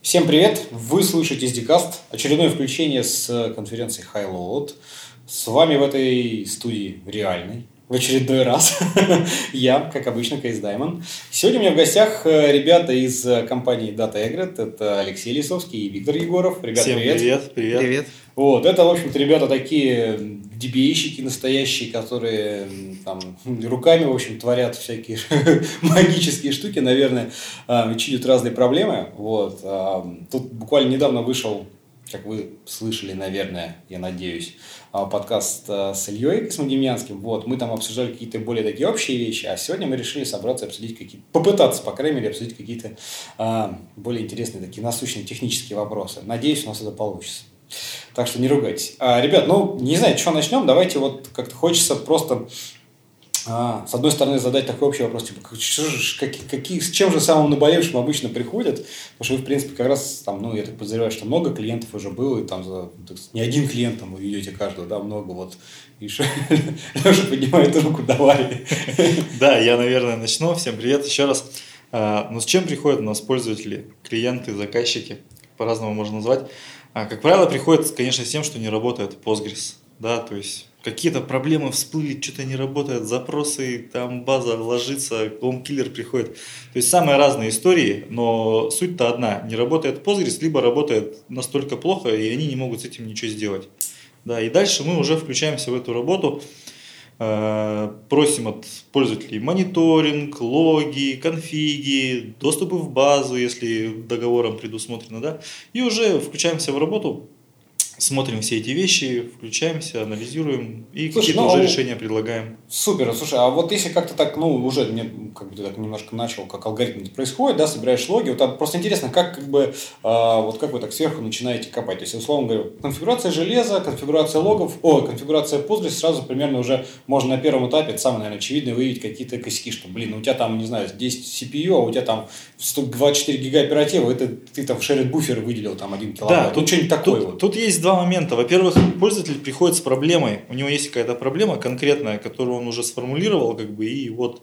Всем привет! Вы слушаете SDCast, очередное включение с конференции High Load. С вами в этой студии реальной, в очередной раз. Я, как обычно, Кейс Даймон. Сегодня у меня в гостях э, ребята из э, компании Data Egret. Это Алексей Лисовский и Виктор Егоров. Ребята, Всем привет. привет. Привет. Привет. Вот, это, в общем-то, ребята такие dba настоящие, которые там руками, в общем, творят всякие магические штуки, наверное, а, чинят разные проблемы. Вот. а, Тут буквально недавно вышел, как вы слышали, наверное, я надеюсь, а, подкаст с Ильей Космодемьянским. Вот, мы там обсуждали какие-то более такие общие вещи, а сегодня мы решили собраться обсудить какие-то, попытаться, по крайней мере, обсудить какие-то более интересные такие насущные технические вопросы. Надеюсь, у нас это получится. Так что не ругайтесь. А, ребят, ну, не знаю, что начнем. Давайте вот как-то хочется просто а, с одной стороны, задать такой общий вопрос, типа, как- какие, с чем же самым наболевшим обычно приходят? Потому что вы, в принципе, как раз, там, ну, я так подозреваю, что много клиентов уже было, и там за, так сказать, не один клиент, там, вы ведете каждого, да, много, вот. И Леша поднимает руку, давай. Да, я, наверное, начну. Всем привет еще раз. А, Ну, с чем приходят у нас пользователи, клиенты, заказчики? По-разному можно назвать. А, Как правило, приходят, конечно, с тем, что не работает Postgres. Да, то есть какие-то проблемы всплыли, что-то не работает, запросы, там база ложится, киллер приходит. То есть самые разные истории, но суть-то одна. Не работает Postgres, либо работает настолько плохо, и они не могут с этим ничего сделать. Да, и дальше мы уже включаемся в эту работу, Просим от пользователей мониторинг, логи, конфиги, доступы в базу, если договором предусмотрено, да, и уже включаемся в работу, смотрим все эти вещи, включаемся, анализируем и какие-то ну, уже а решения предлагаем. Супер, слушай, а вот если как-то так, ну, уже мне как бы ты так немножко начал, как алгоритм это происходит, да, собираешь логи, вот а просто интересно, как как бы, а, вот как вы так сверху начинаете копать, то есть, условно говоря, конфигурация железа, конфигурация логов, о, конфигурация Postgres, сразу примерно уже можно на первом этапе, это самое, наверное, очевидно, выявить какие-то косяки, что, блин, ну, у тебя там, не знаю, 10 CPU, а у тебя там 124 гига оперативы, это ты там в shared буфер выделил там 1 килобайт, ну, что-нибудь такое тут, вот. тут есть два момента. Во-первых, пользователь приходит с проблемой, у него есть какая-то проблема конкретная, которую он уже сформулировал, как бы, и вот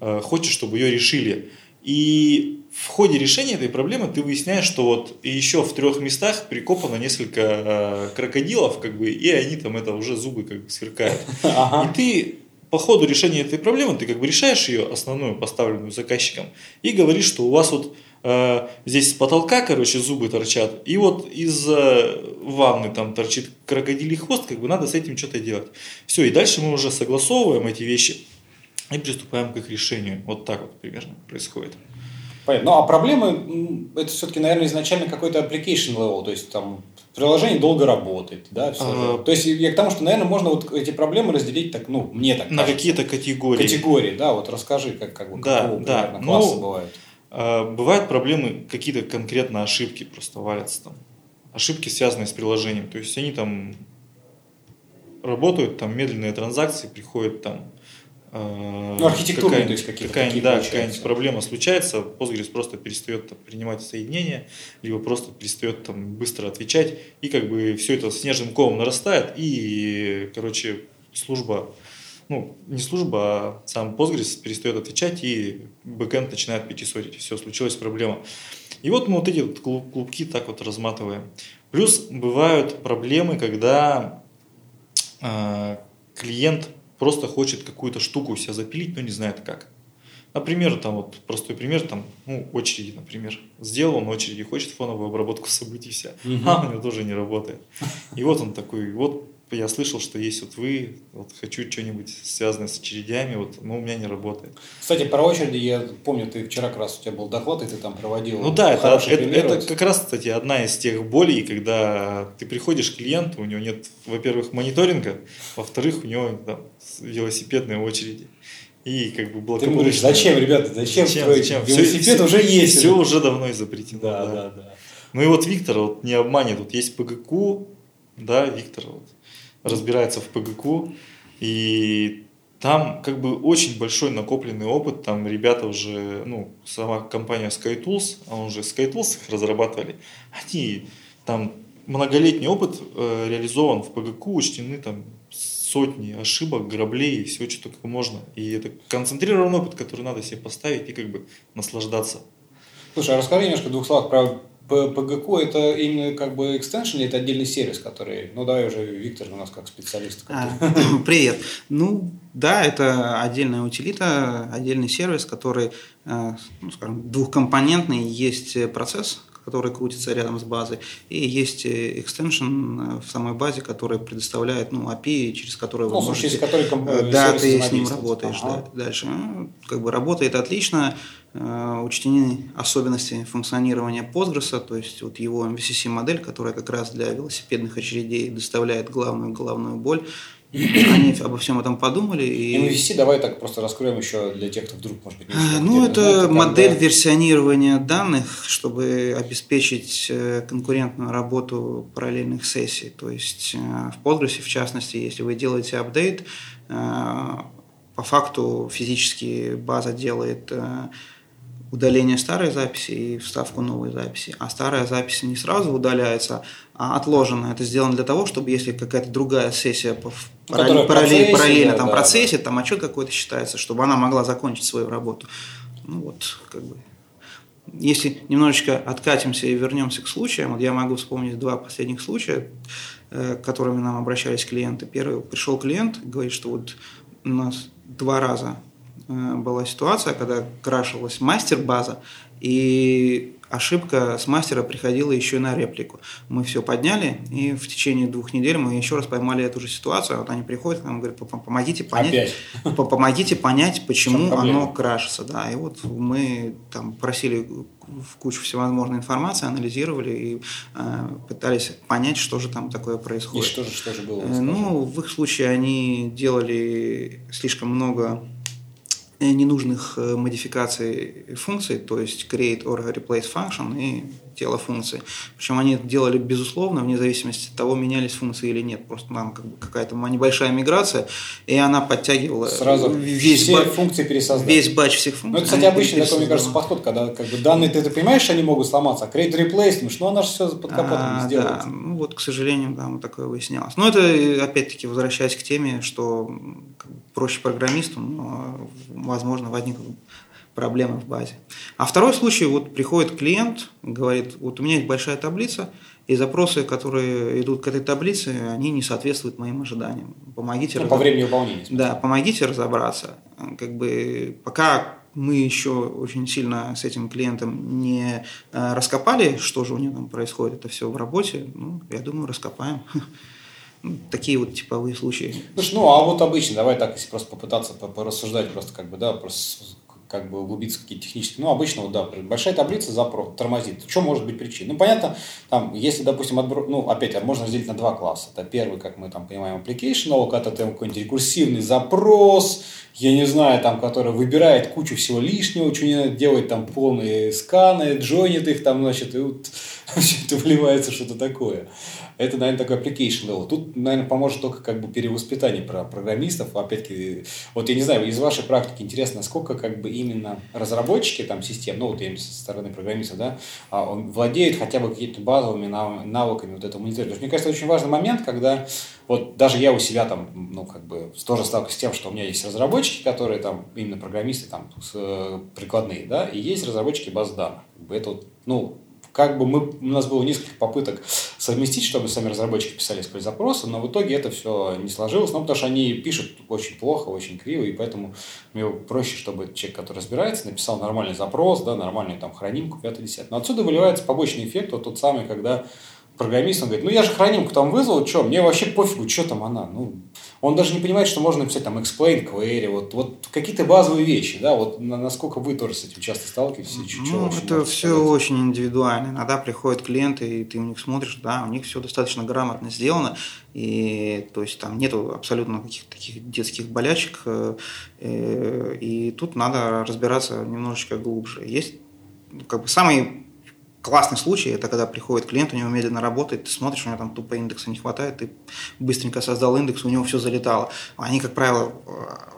э, хочет, чтобы ее решили. И в ходе решения этой проблемы ты выясняешь, что вот еще в трех местах прикопано несколько э, крокодилов, как бы, и они там это уже зубы как бы сверкают. Ага. И ты по ходу решения этой проблемы, ты как бы решаешь ее основную, поставленную заказчиком, и говоришь, что у вас вот здесь с потолка, короче, зубы торчат, и вот из э, ванны там торчит крокодилий хвост, как бы надо с этим что-то делать. Все, и дальше мы уже согласовываем эти вещи и приступаем к их решению. Вот так вот примерно происходит. Понятно. Ну, а проблемы, это все-таки, наверное, изначально какой-то application level, то есть там приложение долго работает, да, все А. То есть я к тому, что, наверное, можно вот эти проблемы разделить так, ну, мне так На какие-то категории. категории, да, вот расскажи, как, как бы, Да, какого да. примерно Ну, класса бывают. А, Бывают проблемы, какие-то конкретно ошибки просто валятся там. Ошибки, связанные с приложением. То есть они там работают, там медленные транзакции, приходят там... э, Ну, архитектурные, какая-нибудь- то есть какие-то какая-нибудь, такие да, какая-нибудь проблема случается, Postgres просто перестает там, принимать соединения, либо просто перестает там быстро отвечать, и как бы все это снежным комом нарастает, и, короче, служба ну, не служба, а сам Postgres перестает отвечать, и бэкэнд начинает пятисотить. Все, случилась проблема. И вот мы вот эти вот клуб- клубки так вот разматываем. Плюс бывают проблемы, когда э, клиент просто хочет какую-то штуку у себя запилить, но не знает как. Например, там вот простой пример, там, ну, очереди, например. Сделал он очереди, хочет фоновую обработку событий вся. Мгм. А, у него тоже не работает. И вот он такой, вот я слышал, что есть вот вы, вот хочу что-нибудь связанное с очередями, вот, но у меня не работает. Кстати, про очереди, я помню, ты вчера как раз у тебя был доклад, и ты там проводил Ну да, это, это, это как раз, кстати, одна из тех болей, когда ты приходишь к клиенту, у него нет, во-первых, мониторинга, во-вторых, у него там велосипедные очереди. И как бы Ты ему говоришь, зачем, ребята, зачем, строить? зачем? Велосипед Всё- уже есть. Все уже давно изобретено. Да, да, да. Ну и вот Виктор вот не обманет, вот есть ПГК, да, Виктор вот разбирается в ПГК, и там как бы очень большой накопленный опыт, там ребята уже, ну, сама компания SkyTools, а он же SkyTools их разрабатывали, они там многолетний опыт э, реализован в ПГК, учтены там сотни ошибок, граблей и всего, что только можно. И это концентрированный опыт, который надо себе поставить и как бы наслаждаться. Слушай, а расскажи немножко в двух словах про PGQ это именно как бы экстеншн или это отдельный сервис, который, ну давай уже Виктор у нас как специалист. А, привет. Ну да, это отдельная утилита, отдельный сервис, который, э, ну, скажем, двухкомпонентный. Есть процесс, который крутится рядом с базой, и есть э, экстеншн в самой базе, который предоставляет ну, API, через который ну, вы можете... Через который комп... Да, ты с ним работаешь ага. да, дальше. Ну, как бы работает отлично, Э, учтены особенности функционирования Postgres, то есть вот его MVCC модель, которая как раз для велосипедных очередей доставляет главную головную боль. Они обо всем этом подумали. И... MVC давай так просто раскроем еще для тех, кто вдруг, может быть, не знает. Ну, это знает, модель когда... версионирования данных, чтобы обеспечить э, конкурентную работу параллельных сессий. То есть э, в Postgres, в частности, если вы делаете апдейт, по факту физически база делает удаление старой записи и вставку новой записи. А старая запись не сразу удаляется, а отложена. Это сделано для того, чтобы если какая-то другая сессия по параллель, параллель, параллельно да, там да, процессе, там отчет какой-то считается, чтобы она могла закончить свою работу. Ну вот, как бы. Если немножечко откатимся и вернемся к случаям, вот я могу вспомнить два последних случая, э, к которыми нам обращались клиенты. Первый, пришел клиент, говорит, что вот у нас два раза была ситуация, когда крашилась мастер-база, и ошибка с мастера приходила еще на реплику. Мы все подняли, и в течение двух недель мы еще раз поймали эту же ситуацию. Вот они приходят нам и говорят, помогите понять, помогите понять, почему оно крашится. Да. И вот мы там просили в кучу всевозможной информации, анализировали и э, пытались понять, что же там такое происходит. И что же, что же было? Э, ну, в их случае они делали слишком много ненужных э, модификаций функций, то есть create or replace function и тело функции. Причем они это делали безусловно, вне зависимости от того, менялись функции или нет. Просто там как бы какая-то небольшая миграция, и она подтягивала Сразу весь все ба- функции пересоздать. Весь батч всех функций. Ну, это, кстати, обычный такой, мне кажется, подход, когда как бы данные, ты, ты понимаешь, что они могут сломаться, а create replace, ну она же все под капотом а, сделает. Да, ну вот, к сожалению, да, вот такое выяснялось. Но это, опять-таки, возвращаясь к теме, что проще программисту, но, возможно, возникнут проблемы в базе. А второй случай, вот приходит клиент, говорит, вот у меня есть большая таблица, и запросы, которые идут к этой таблице, они не соответствуют моим ожиданиям. Помогите ну, разоб... по времени выполнения. Да, помогите разобраться. Как бы пока мы еще очень сильно с этим клиентом не э, раскопали, что же у него там происходит, это все в работе, ну, я думаю, раскопаем. Такие вот типовые случаи. Слушай, ну а вот обычно, давай так, если просто попытаться порассуждать, просто как бы, да, просто как бы углубиться в какие-то технические. Ну, обычно, вот, да, большая таблица запрос, тормозит. Что может быть причиной? Ну, понятно, там, если, допустим, отбро... ну, опять, можно разделить на два класса. Это первый, как мы там понимаем, application, но когда там какой-нибудь рекурсивный запрос, я не знаю, там, который выбирает кучу всего лишнего, что не надо делать, там, полные сканы, джойнит их, там, значит, и вот все это вливается что-то такое. Это, наверное, такой application level. Тут, наверное, поможет только как бы перевоспитание про программистов. Опять-таки, вот я не знаю, из вашей практики интересно, насколько как бы именно разработчики там систем, ну вот я со стороны программиста, да, а, он владеет хотя бы какими-то базовыми навыками вот этого мониторинга. Мне кажется, очень важный момент, когда вот даже я у себя там, ну, как бы тоже сталкиваюсь с тем, что у меня есть разработчики, которые там, именно программисты там э, прикладные, да, и есть разработчики баз данных. Это вот, ну, как бы мы, у нас было несколько попыток совместить, чтобы сами разработчики писали свои запросы, но в итоге это все не сложилось, ну, потому что они пишут очень плохо, очень криво, и поэтому мне проще, чтобы человек, который разбирается, написал нормальный запрос, да, нормальную там хранимку, 5-10. Но отсюда выливается побочный эффект, вот тот самый, когда программист, он говорит, ну я же хранимку там вызвал, что, мне вообще пофигу, что там она, ну, он даже не понимает, что можно написать там explain query, вот, вот какие-то базовые вещи, да, вот насколько вы тоже с этим часто сталкиваетесь? Ну, это все сказать? очень индивидуально. Иногда приходят клиенты, и ты у них смотришь, да, у них все достаточно грамотно сделано, и то есть там нету абсолютно каких-то таких детских болячек, э, и тут надо разбираться немножечко глубже. Есть как бы самый классный случай, это когда приходит клиент, у него медленно работает, ты смотришь, у него там тупо индекса не хватает, ты быстренько создал индекс, у него все залетало. Они, как правило,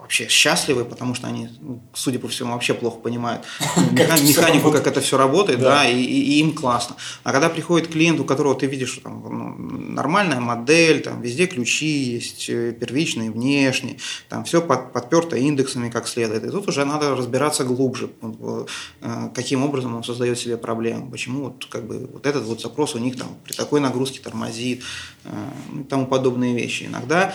вообще счастливы, потому что они, ну, судя по всему, вообще плохо понимают механику, как это все работает, да, и, им классно. А когда приходит клиент, у которого ты видишь, что там ну, нормальная модель, там везде ключи есть, э, первичные, внешние, там все под, подперто индексами как следует. И тут уже надо разбираться глубже, э, каким образом он создает себе проблемы, почему вот как бы вот этот вот запрос у них там при такой нагрузке тормозит, э, и тому подобные вещи. Иногда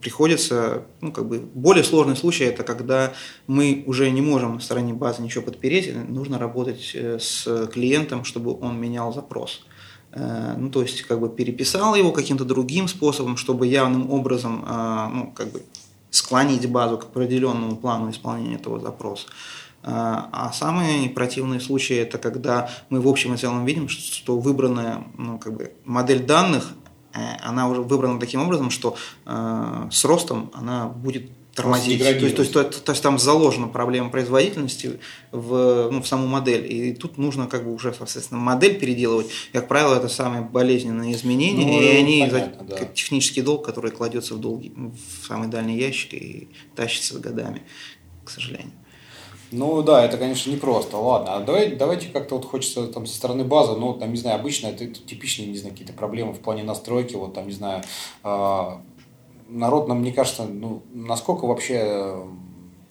приходится, ну как бы более сложный случай это когда мы уже не можем на стороне базы ничего подпереть, нужно работать э, с клиентом, чтобы он менял запрос. Э, ну, то есть, как бы переписал его каким-то другим способом, чтобы явным образом, э, ну, как бы склонить базу к определенному плану исполнения этого запроса. А самые противные случаи это когда мы в общем и целом видим, что выбранная ну, как бы модель данных, она уже выбрана таким образом, что с ростом она будет тормозить. То есть, то, есть, то, есть, то есть там заложена проблема производительности в, ну, в саму модель. И тут нужно как бы уже, соответственно, модель переделывать. Как правило, это самые болезненные изменения, ну, и они понятно, за, да. технический долг, который кладется в, долгий, в самый дальний ящик и тащится годами, к сожалению. Ну да, это, конечно, непросто. Ладно, а давай, давайте как-то вот хочется там со стороны базы, ну, там, не знаю, обычно это, это типичные, не знаю, какие-то проблемы в плане настройки, вот там, не знаю, э, народ нам, мне кажется, ну, насколько вообще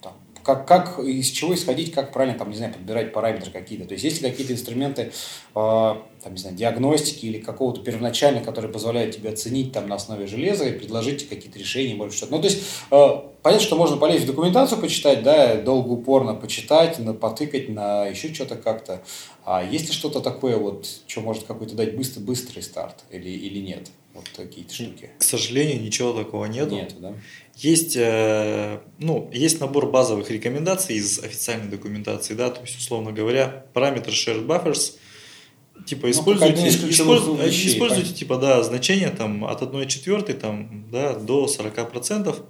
там, как, как, из чего исходить, как правильно, там, не знаю, подбирать параметры какие-то. То есть, есть ли какие-то инструменты, э, там, не знаю, диагностики или какого-то первоначального, которые позволяют тебе оценить там на основе железа и предложить какие-то решения, может, что-то. Ну, то есть, э, понятно, что можно полезть в документацию почитать, да, долго, упорно почитать, на, потыкать на еще что-то как-то. А есть ли что-то такое, вот, что может какой-то дать быстрый, быстрый старт или, или нет? Вот такие штуки. К сожалению, ничего такого нету. Нет, да? Есть, э, ну, есть набор базовых рекомендаций из официальной документации, да, то есть, условно говоря, параметр shared buffers, типа, ну, используйте, используйте, вещей, используйте типа, да, значение там от 1 четвертой там, да, до 40 процентов,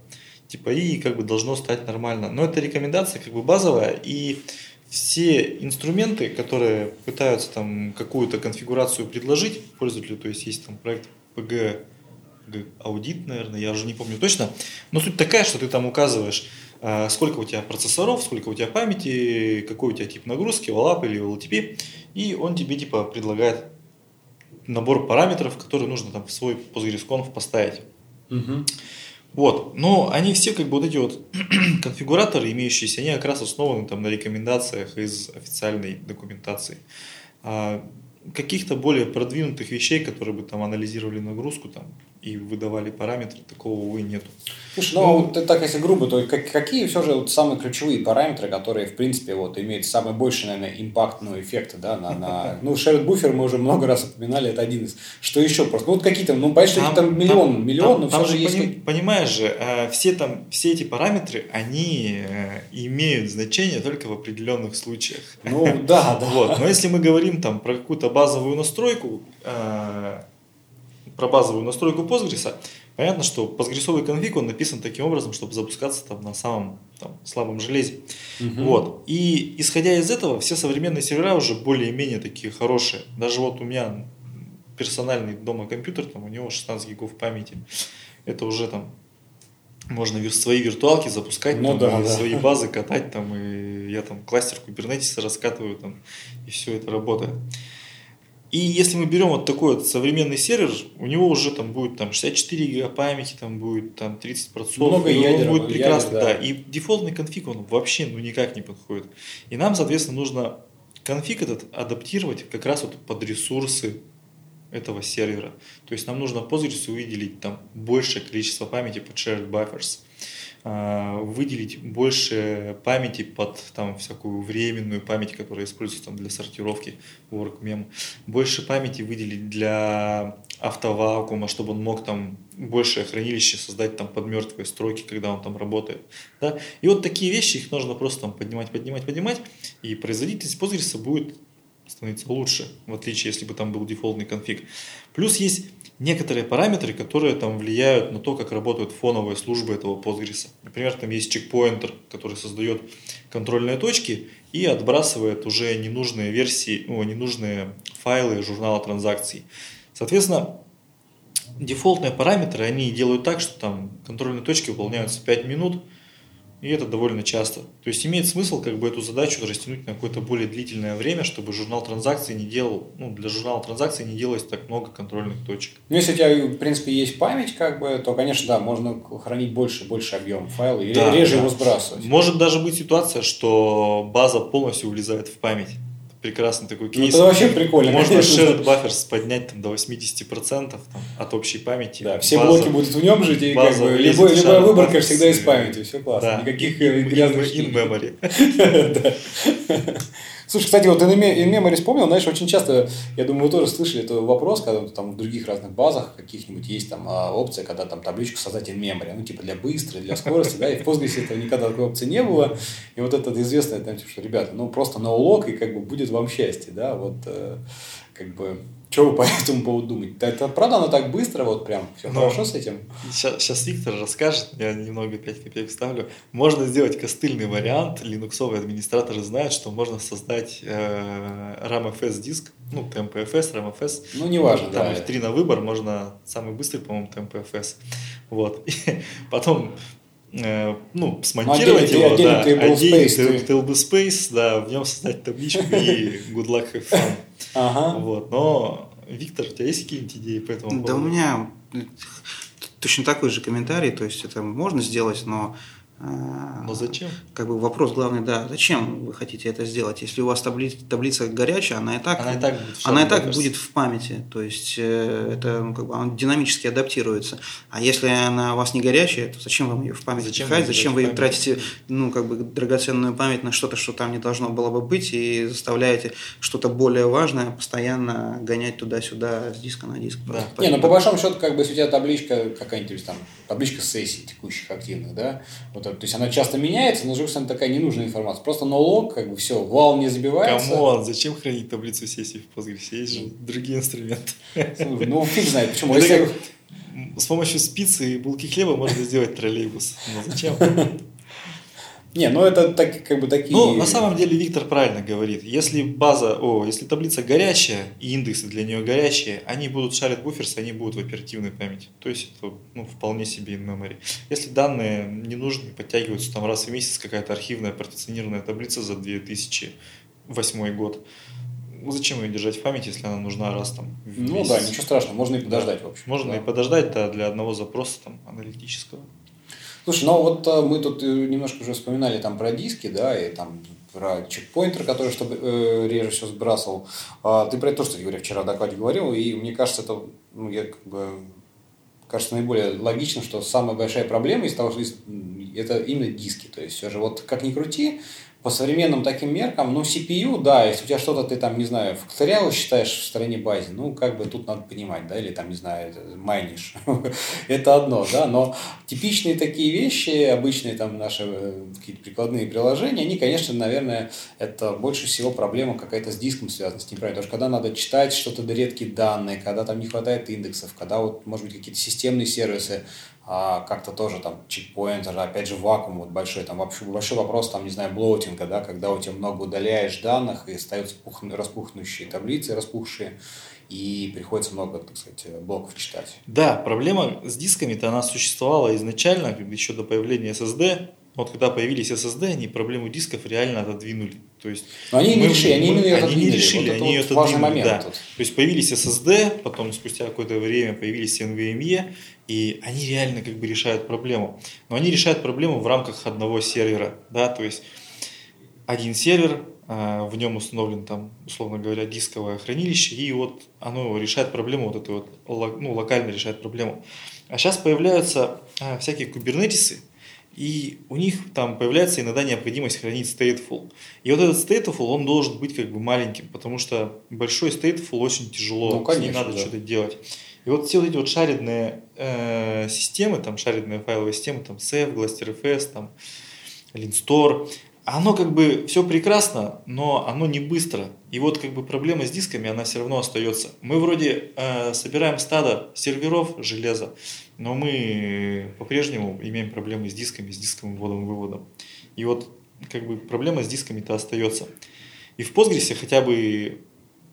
типа, и как бы должно стать нормально. Но это рекомендация как бы базовая, и все инструменты, которые пытаются там какую-то конфигурацию предложить пользователю, то есть есть там проект PG аудит, наверное, я уже не помню точно. Но суть такая, что ты там указываешь, сколько у тебя процессоров, сколько у тебя памяти, какой у тебя тип нагрузки, OLAP или OLTP, и он тебе типа предлагает набор параметров, которые нужно там в свой PostgreSConf поставить. Угу. Вот, но они все как бы вот эти вот конфигураторы имеющиеся, они как раз основаны там на рекомендациях из официальной документации. А каких-то более продвинутых вещей, которые бы там анализировали нагрузку там, и выдавали параметры, такого, увы, нету. Слушай, ну, ну так если грубо, то какие все же вот самые ключевые параметры, которые, в принципе, вот, имеют самый больший, наверное, импакт, ну, эффект, да, на, на... Ну, shared буфер мы уже много раз упоминали, это один из. Что еще просто? Ну, вот какие-то, ну, понятно, там, там миллион, там, миллион, там, но там все же есть... Поним, понимаешь же, э, все там, все эти параметры, они э, имеют значение только в определенных случаях. Ну, да, да. Вот, но если мы говорим там про какую-то базовую настройку, э, про базовую настройку Postgres, понятно, что постгрессовый конфиг, он написан таким образом, чтобы запускаться там на самом там, слабом железе. Угу. Вот. И исходя из этого, все современные сервера уже более-менее такие хорошие. Даже вот у меня персональный дома компьютер, там у него 16 гигов памяти. Это уже там можно свои виртуалки запускать, ну, там, да, да. свои базы катать, там, и я там кластер Kubernetes раскатываю, там, и все это работает. И если мы берем вот такой вот современный сервер, у него уже там будет там 64 гига памяти, там будет там 30 процессоров, Много ядер, он будет прекрасно, ядер, да. да. И дефолтный конфиг он вообще ну никак не подходит. И нам, соответственно, нужно конфиг этот адаптировать как раз вот под ресурсы этого сервера. То есть нам нужно Postgres выделить там большее количество памяти под shared buffers. А, выделить больше памяти под там, всякую временную память, которая используется там, для сортировки WorkMem, больше памяти выделить для автовакуума, чтобы он мог там большее хранилище создать там под мертвые строки, когда он там работает. Да? И вот такие вещи, их нужно просто там поднимать, поднимать, поднимать, и производительность Postgres будет становиться лучше, в отличие, если бы там был дефолтный конфиг. Плюс есть некоторые параметры, которые там влияют на то, как работают фоновые службы этого Postgres. Например, там есть чекпоинтер, который создает контрольные точки и отбрасывает уже ненужные версии, ну, ненужные файлы журнала транзакций. Соответственно, дефолтные параметры, они делают так, что там контрольные точки выполняются 5 минут, и это довольно часто. То есть имеет смысл как бы эту задачу растянуть на какое-то более длительное время, чтобы журнал транзакций не делал, ну, для журнала транзакций не делалось так много контрольных точек. Ну, если у тебя, в принципе, есть память, как бы, то, конечно, да, можно хранить больше, больше объем файла и Да, реже да. его сбрасывать. Может даже быть ситуация, что база полностью влезает в память. Прекрасный такой Ну, кейс. это вообще прикольно. Можно shared buffers поднять там, до 80% там, от общей памяти. Да, все База- блоки будут в нем жить, и как бы любой, любая выборка всегда из памяти, все классно. Да. Никаких э, грязных in memory. Слушай, кстати, вот in me- in memory вспомнил, знаешь, очень часто, я думаю, вы тоже слышали этот вопрос, когда там в других разных базах каких-нибудь есть там а, опция, когда там табличку создать in memory, ну, типа для быстрой, для скорости, да, и в Postgres этого никогда такой опции не было, и вот это известное, там, что, ребята, ну, просто ноулог, и как бы будет вам счастье, да, вот, э, как бы, что вы по этому поводу думаете? Это правда оно так быстро, вот прям, все Ну, хорошо с этим? Сейчас, Виктор расскажет, я немного 5 копеек вставлю. Можно сделать костыльный вариант. Линуксовые администраторы знают, что можно создать э, RAMFS диск, ну, TMPFS, RAMFS. Ну, неважно, Там да. их три на выбор, можно самый быстрый, по-моему, TMPFS. Вот. И потом ну, смонтировать отдельный- его, отдельный да, table отдельный space, да, в нем создать табличку и good luck have fun. Ага. Вот, но, Виктор, у тебя есть какие-нибудь идеи по этому Да у меня точно такой же комментарий, то есть это можно сделать, но... э, Но зачем? Как бы вопрос главный, да, зачем вы хотите это сделать? Если у вас табли- таблица горячая, она и так, Она и так будет в она и так будет в памяти, то есть э, это ну, как бы она динамически адаптируется. А если она у вас не горячая, то зачем вам ее в память Зачем пихать? вы Зачем вы тратите ну как бы драгоценную память на что-то, что там не должно было бы быть, и заставляете что-то более важное постоянно гонять туда-сюда с диска на диск? Да. Просто Не, ну по большому счету, как бы, если у тебя табличка какая-нибудь там, табличка сессий текущих активных, да, вот, это, то есть она часто меняется, но, с другой стороны, такая ненужная информация. Просто no log, как бы, все, WAL не забивается. Come on, зачем хранить таблицу сессий в Postgres? Есть же другие инструменты. Слушай, Ну, фиг знает, почему. Если- как С помощью спицы и булки хлеба можно сделать троллейбус. Но зачем? Не, ну это так, как бы такие... Ну, на самом деле Виктор правильно говорит. Если база, о, если таблица горячая и индексы для нее горячие, они будут шарить буферс, они будут в оперативной памяти. То есть это ну, вполне себе in memory. Если данные не нужны, подтягиваются там раз в месяц какая-то архивная партиционированная таблица за 2008 год, зачем ее держать в памяти, если она нужна раз там в Ну месяц? да, ничего страшного, можно и подождать, в общем. Можно да. и подождать, да, для одного запроса там аналитического. Слушай, ну вот э, мы тут э, немножко уже вспоминали там про диски, да, и там про чекпоинтер, который чтобы э, реже все сбрасывал. А, ты про это кстати говоря, вчера в докладе говорил, и мне кажется, это, ну, я как бы кажется наиболее логично, что самая большая проблема из того, что это именно диски. То есть все же вот как ни крути, по современным таким меркам, ну, CPU, да, если у тебя что-то ты там, не знаю, факториалы считаешь в стороне базе, ну, как бы тут надо понимать, да, или там, не знаю, майнишь, это одно, да, но типичные такие вещи, обычные там наши э, какие-то прикладные приложения, они, конечно, наверное, это больше всего проблема какая-то с диском связана, с ним правильно, потому что когда надо читать что-то редкие данные, когда там не хватает индексов, когда вот, может быть, какие-то системные сервисы, а как-то тоже там чекпоинтер, опять же вакуум вот большой, там вообще большой вопрос, там, не знаю, блоутинга, да, когда у тебя много удаляешь данных и остаются пух- распухнущие таблицы, распухшие, и приходится много, так сказать, блоков читать. Да, проблема с дисками-то она существовала изначально, еще до появления SSD. Вот когда появились SSD, они проблему дисков реально отодвинули. То есть Но они не мы- решили, они мы- именно ее они не решили, Вот они ее вот важный момент да. тут. То есть появились SSD, потом спустя какое-то время появились NVMe, и они реально как бы решают проблему. Но они решают проблему в рамках одного сервера, да, то есть один сервер, а, в нем установлен там, условно говоря, дисковое хранилище, и вот оно решает проблему, вот это вот, ну, локально решает проблему. А сейчас появляются а, всякие кубернетисы, и у них там появляется иногда необходимость хранить stateful. И вот этот stateful, он должен быть как бы маленьким, потому что большой stateful очень тяжело, Ну, конечно, надо да. что-то делать. И вот все вот эти вот шаридные э, системы, там шаридные файловые системы, там Ceph, GlusterFS, там Linstore, оно как бы все прекрасно, но оно не быстро. И вот как бы проблема с дисками, она все равно остается. Мы вроде э, собираем стадо серверов железа, но мы по-прежнему имеем проблемы с дисками, с дисковым вводом и выводом. И вот как бы проблема с дисками-то остается. И в Postgres хотя бы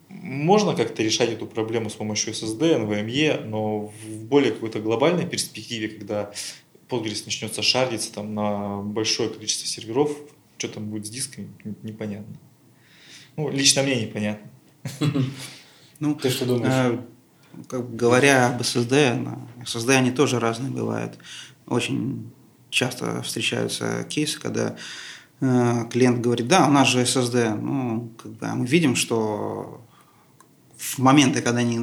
можно как-то решать эту проблему с помощью SSD, NVMe, но в более какой-то глобальной перспективе, когда Postgres начнется шариться там на большое количество серверов, что там будет с дисками, непонятно. Ну, лично мне непонятно. Ну, Ты что думаешь? Как, говоря об на SSD они тоже разные бывают. Очень часто встречаются кейсы, когда э, клиент говорит, да, у нас же SSD. Ну, как бы, а мы видим, что в моменты, когда они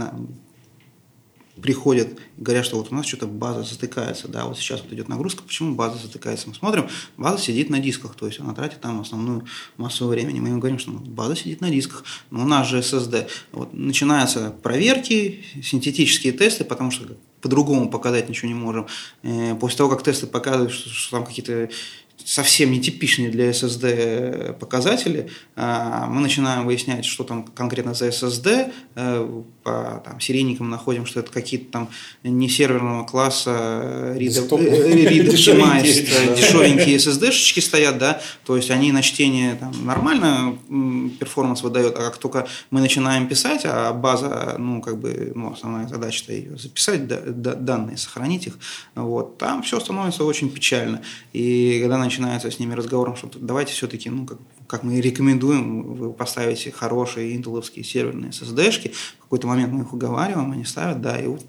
приходят и говорят, что вот у нас что-то база затыкается, да, вот сейчас вот идет нагрузка, почему база затыкается? Мы смотрим, база сидит на дисках, то есть она тратит там основную массу времени. Мы им говорим, что ну, база сидит на дисках, но у нас же SSD. Вот начинаются проверки, синтетические тесты, потому что по-другому показать ничего не можем. Э, После того, как тесты показывают, что, что там какие-то совсем нетипичные для SSD показатели, а, мы начинаем выяснять, что там конкретно за SSD, э, по там, серийникам находим, что это какие-то там не серверного класса Десктопные. э, read Дешевенькие, дешевенькие SSD-шечки стоят, да, то есть они на чтение там, нормально перформанс выдает, а как только мы начинаем писать, а база, ну, как бы, ну, основная задача-то ее записать, да- да- данные, сохранить их, вот, там все становится очень печально. И когда начинается с ними разговор, что давайте все-таки, ну, как, как мы и рекомендуем, вы поставите хорошие интеловские серверные SSD-шки, в какой-то момент мы их уговариваем, они ставят, да, и вот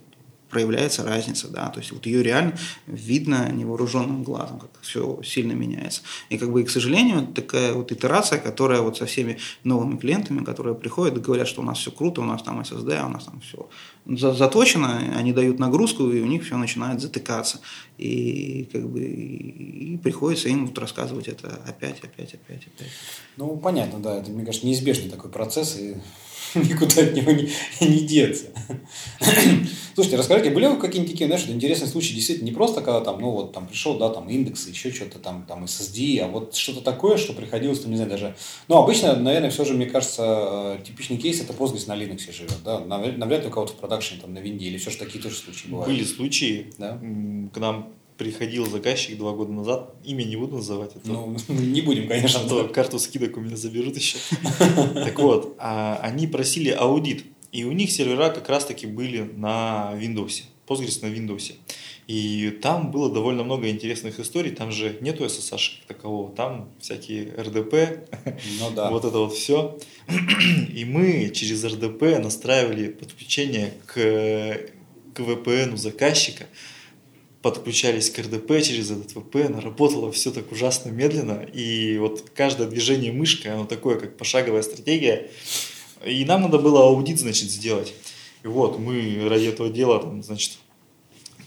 проявляется разница, да, то есть вот ее реально видно невооруженным глазом, как все сильно меняется. И как бы, и, к сожалению, такая вот итерация, которая вот со всеми новыми клиентами, которые приходят говорят, что у нас все круто, у нас там SSD, а у нас там все заточено, они дают нагрузку, и у них все начинает затыкаться. И как бы и приходится им вот рассказывать это опять, опять, опять, опять. Ну, понятно, да, это, мне кажется, неизбежный такой процесс, и никуда от него не, не деться. Слушайте, расскажите, были ли какие-нибудь такие, знаешь, интересные случаи, действительно, не просто, когда там, ну, вот, там, пришел, да, там, индекс, еще что-то там, там, SSD, а вот что-то такое, что приходилось, там, не знаю, даже, ну, обычно, наверное, все же, мне кажется, э, типичный кейс, это Postgres на Linux живет, да, Навряд ли у кого-то в продакшене, там, на винде, или все же такие тоже случаи бывают. Были случаи, Да? к нам приходил заказчик два года назад, имя не буду называть, а то- Ну, не будем, конечно, а то карту скидок у меня заберут еще. Так вот, а, они просили аудит, и у них сервера как раз-таки были на Windows, Postgres на Windows. И там было довольно много интересных историй, там же нету SSH как такового, там всякие RDP, ну да. вот это вот все. И мы через RDP настраивали подключение к, к VPN у заказчика, подключались к RDP через этот VPN, работало все так ужасно медленно, и вот каждое движение мышкой, оно такое, как пошаговая стратегия, и нам надо было аудит, значит, сделать. И вот мы ради этого дела, там, значит,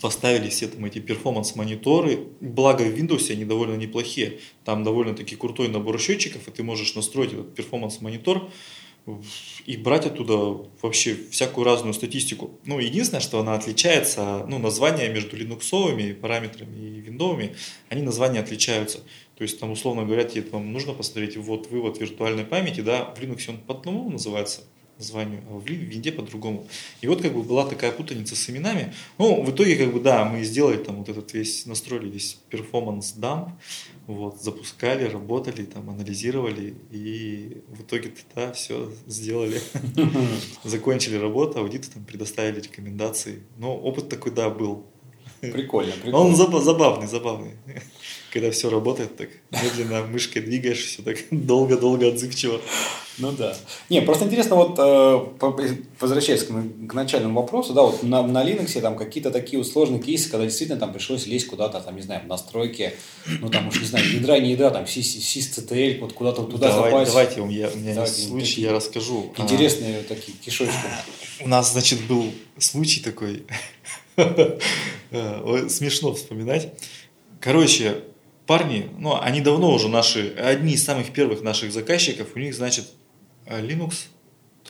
поставили все там эти performance-мониторы. Благо в Windows они довольно неплохие. Там довольно-таки крутой набор счетчиков, и ты можешь настроить этот performance monitor и брать оттуда вообще всякую разную статистику. Ну, единственное, что она отличается, ну, названия между линуксовыми параметрами и виндовыми, они названия отличаются. То есть, там, условно говоря, тебе там нужно посмотреть вот вывод виртуальной памяти, да, в Linux он по одному называется, названию, а в винде по-другому. И вот как бы была такая путаница с именами. Ну, в итоге, как бы, да, мы сделали там вот этот весь, настроили весь перформанс дамп, вот, запускали, работали, там, анализировали, и в итоге да, все сделали. Закончили работу, аудиты там предоставили рекомендации. Но опыт такой, да, был. Прикольно, прикольно. Он заба- забавный, забавный. Когда все работает так, медленно мышкой двигаешь, все так долго-долго отзывчиво. Ну да. Не, просто интересно, вот э, возвращаясь к, к начальному вопросу, да, вот на, на Linux там какие-то такие вот сложные кейсы, когда действительно там пришлось лезть куда-то, там, не знаю, в настройки, ну там уж не знаю, ядра, не ядра, там, sysctl, вот куда-то вот туда Давай- запасть. Давайте, у меня, у меня Давайте, есть случай, я расскажу. А, Интересные такие кишочки. У нас, значит, был случай такой, ой, смешно вспоминать. Короче, парни, ну, они давно уже наши, одни из самых первых наших заказчиков, у них, значит, э, Linux,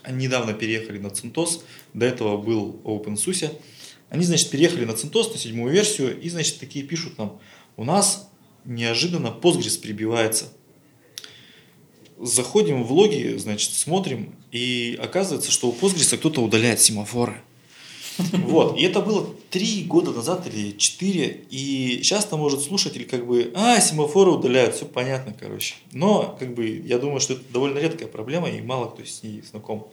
они недавно переехали на CentOS, до этого был OpenSUSE. Они, значит, переехали на CentOS, на седьмую версию, и, значит, такие пишут нам, у нас неожиданно Postgres прибивается. Заходим в логи, значит, смотрим, и оказывается, что у Postgres кто-то удаляет семафоры. Вот, и это было три года назад или четыре, и часто может слушатель как бы, а, семафоры удаляют, все понятно, короче. Но, как бы, я думаю, что это довольно редкая проблема, и мало кто с ней знаком.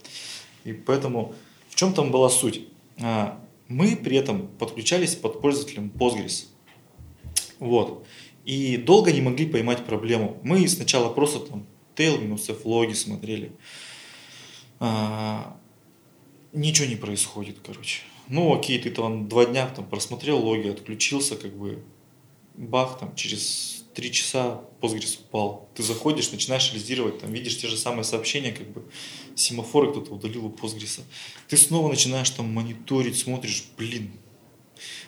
И поэтому, в чем там была суть? А, Мы при этом подключались под пользователем Postgres. Вот. И долго не могли поймать проблему. Мы сначала просто там tail минус f логи смотрели. А, ничего не происходит, короче. Ну, окей, ты там два дня там просмотрел логи, отключился, как бы, бах, там, через три часа Postgres упал. Ты заходишь, начинаешь анализировать, там, видишь те же самые сообщения, как бы, семафоры кто-то удалил у Postgres. Ты снова начинаешь там мониторить, смотришь, блин,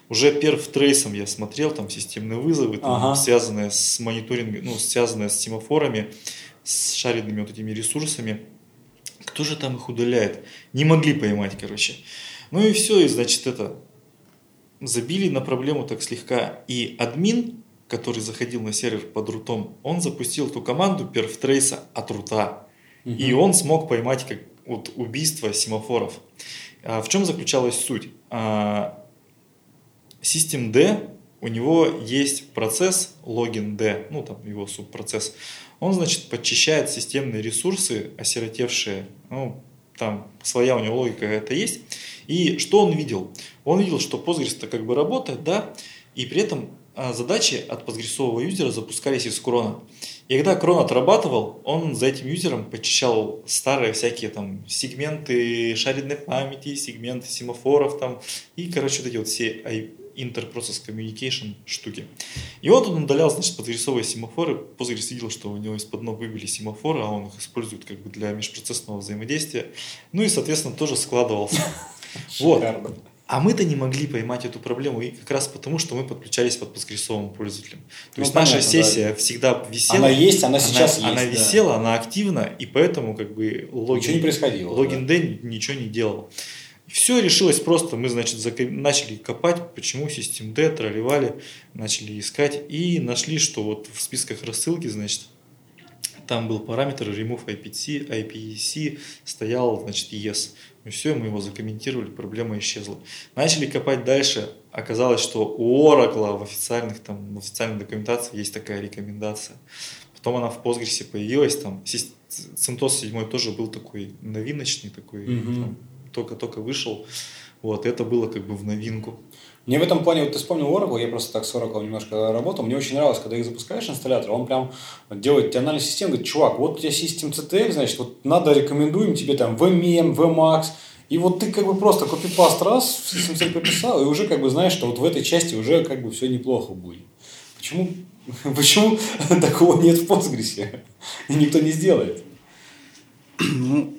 уже перв трейсом я смотрел, там системные вызовы, там, ага. связанные с мониторингом, ну, связанные с семафорами, с шаренными вот этими ресурсами. Кто же там их удаляет? Не могли поймать, короче. Ну и все, и значит это забили на проблему так слегка. И админ, который заходил на сервер под рутом, он запустил ту команду perftrace от рута. Угу. И он смог поймать как вот убийство семафоров. А в чем заключалась суть? А, System D, у него есть процесс логин D, ну там его субпроцесс. Он, значит, подчищает системные ресурсы, осиротевшие, ну, там своя у него логика это есть. И что он видел? Он видел, что Postgres-то как бы работает, да, и при этом а, задачи от постгрессового юзера запускались из крона. И когда крон отрабатывал, он за этим юзером почищал старые всякие там сегменты шаренной памяти, сегменты семафоров там, и, короче, вот эти вот все Interprocess Communication штуки. И вот он удалял, значит, подвесовые семафоры. Postgres видел, что у него из-под ног выбили семафоры, а он их использует как бы для межпроцессного взаимодействия. Ну и, соответственно, тоже складывался. Вот. А мы-то не могли поймать эту проблему, и как раз потому, что мы подключались под постгрессовым пользователем. То ну, есть понятно, наша сессия да. всегда висела. Она есть, она, сейчас она, есть. Она висела, она активна, и поэтому как бы логин, ничего не происходило. Логин да. D ничего не делал. Все решилось просто, мы, значит, начали копать, почему систем D, тролливали, начали искать и нашли, что вот в списках рассылки, значит, там был параметр remove IPC, IPC стоял, значит, yes. И все, мы его закомментировали, проблема исчезла. Начали копать дальше, оказалось, что у Oracle в, официальных, там, в официальной документации есть такая рекомендация. Потом она в Postgres появилась, там, CentOS 7 тоже был такой новиночный, такой, mm-hmm. там, только-только вышел. Вот, это было как бы в новинку. Мне в этом плане, вот ты вспомнил Oracle, я просто так с Oracle немножко работал, мне очень нравилось, когда их запускаешь инсталлятор, он прям делает тебе анализ системы, говорит, чувак, вот у тебя систем CTL, значит, вот надо, рекомендуем тебе там VMM, VMAX, и вот ты как бы просто копипаст раз, систем цель прописал, и уже как бы знаешь, что вот в этой части уже как бы все неплохо будет. Почему, почему такого нет в Postgres? И никто не сделает. Ну,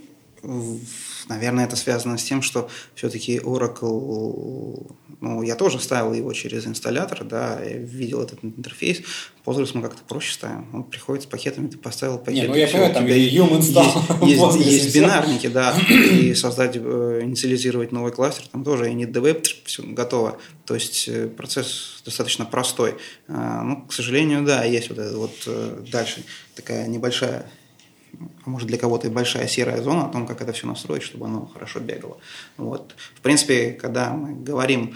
Наверное, это связано с тем, что все-таки Oracle, ну, я тоже ставил его через инсталлятор, да, я видел этот интерфейс. Postgres мы как-то проще ставим. Он приходит с пакетами, ты поставил пакет. Не, ну я понимаю, там install. Есть, есть, есть бинарники, да, и создать, э, инициализировать новый кластер, там тоже и не DB, все готово. То есть э, процесс достаточно простой. А, ну, к сожалению, да, есть вот это вот э, дальше такая небольшая может для кого-то и большая серая зона о том, как это все настроить, чтобы оно хорошо бегало. Вот. В принципе, когда мы говорим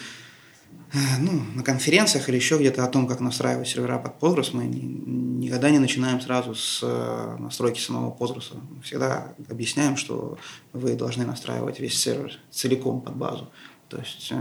э, ну, на конференциях или еще где-то о том, как настраивать сервера под Postgres, мы никогда не начинаем сразу с э, настройки самого Postgres. Всегда объясняем, что вы должны настраивать весь сервер целиком под базу. То есть э,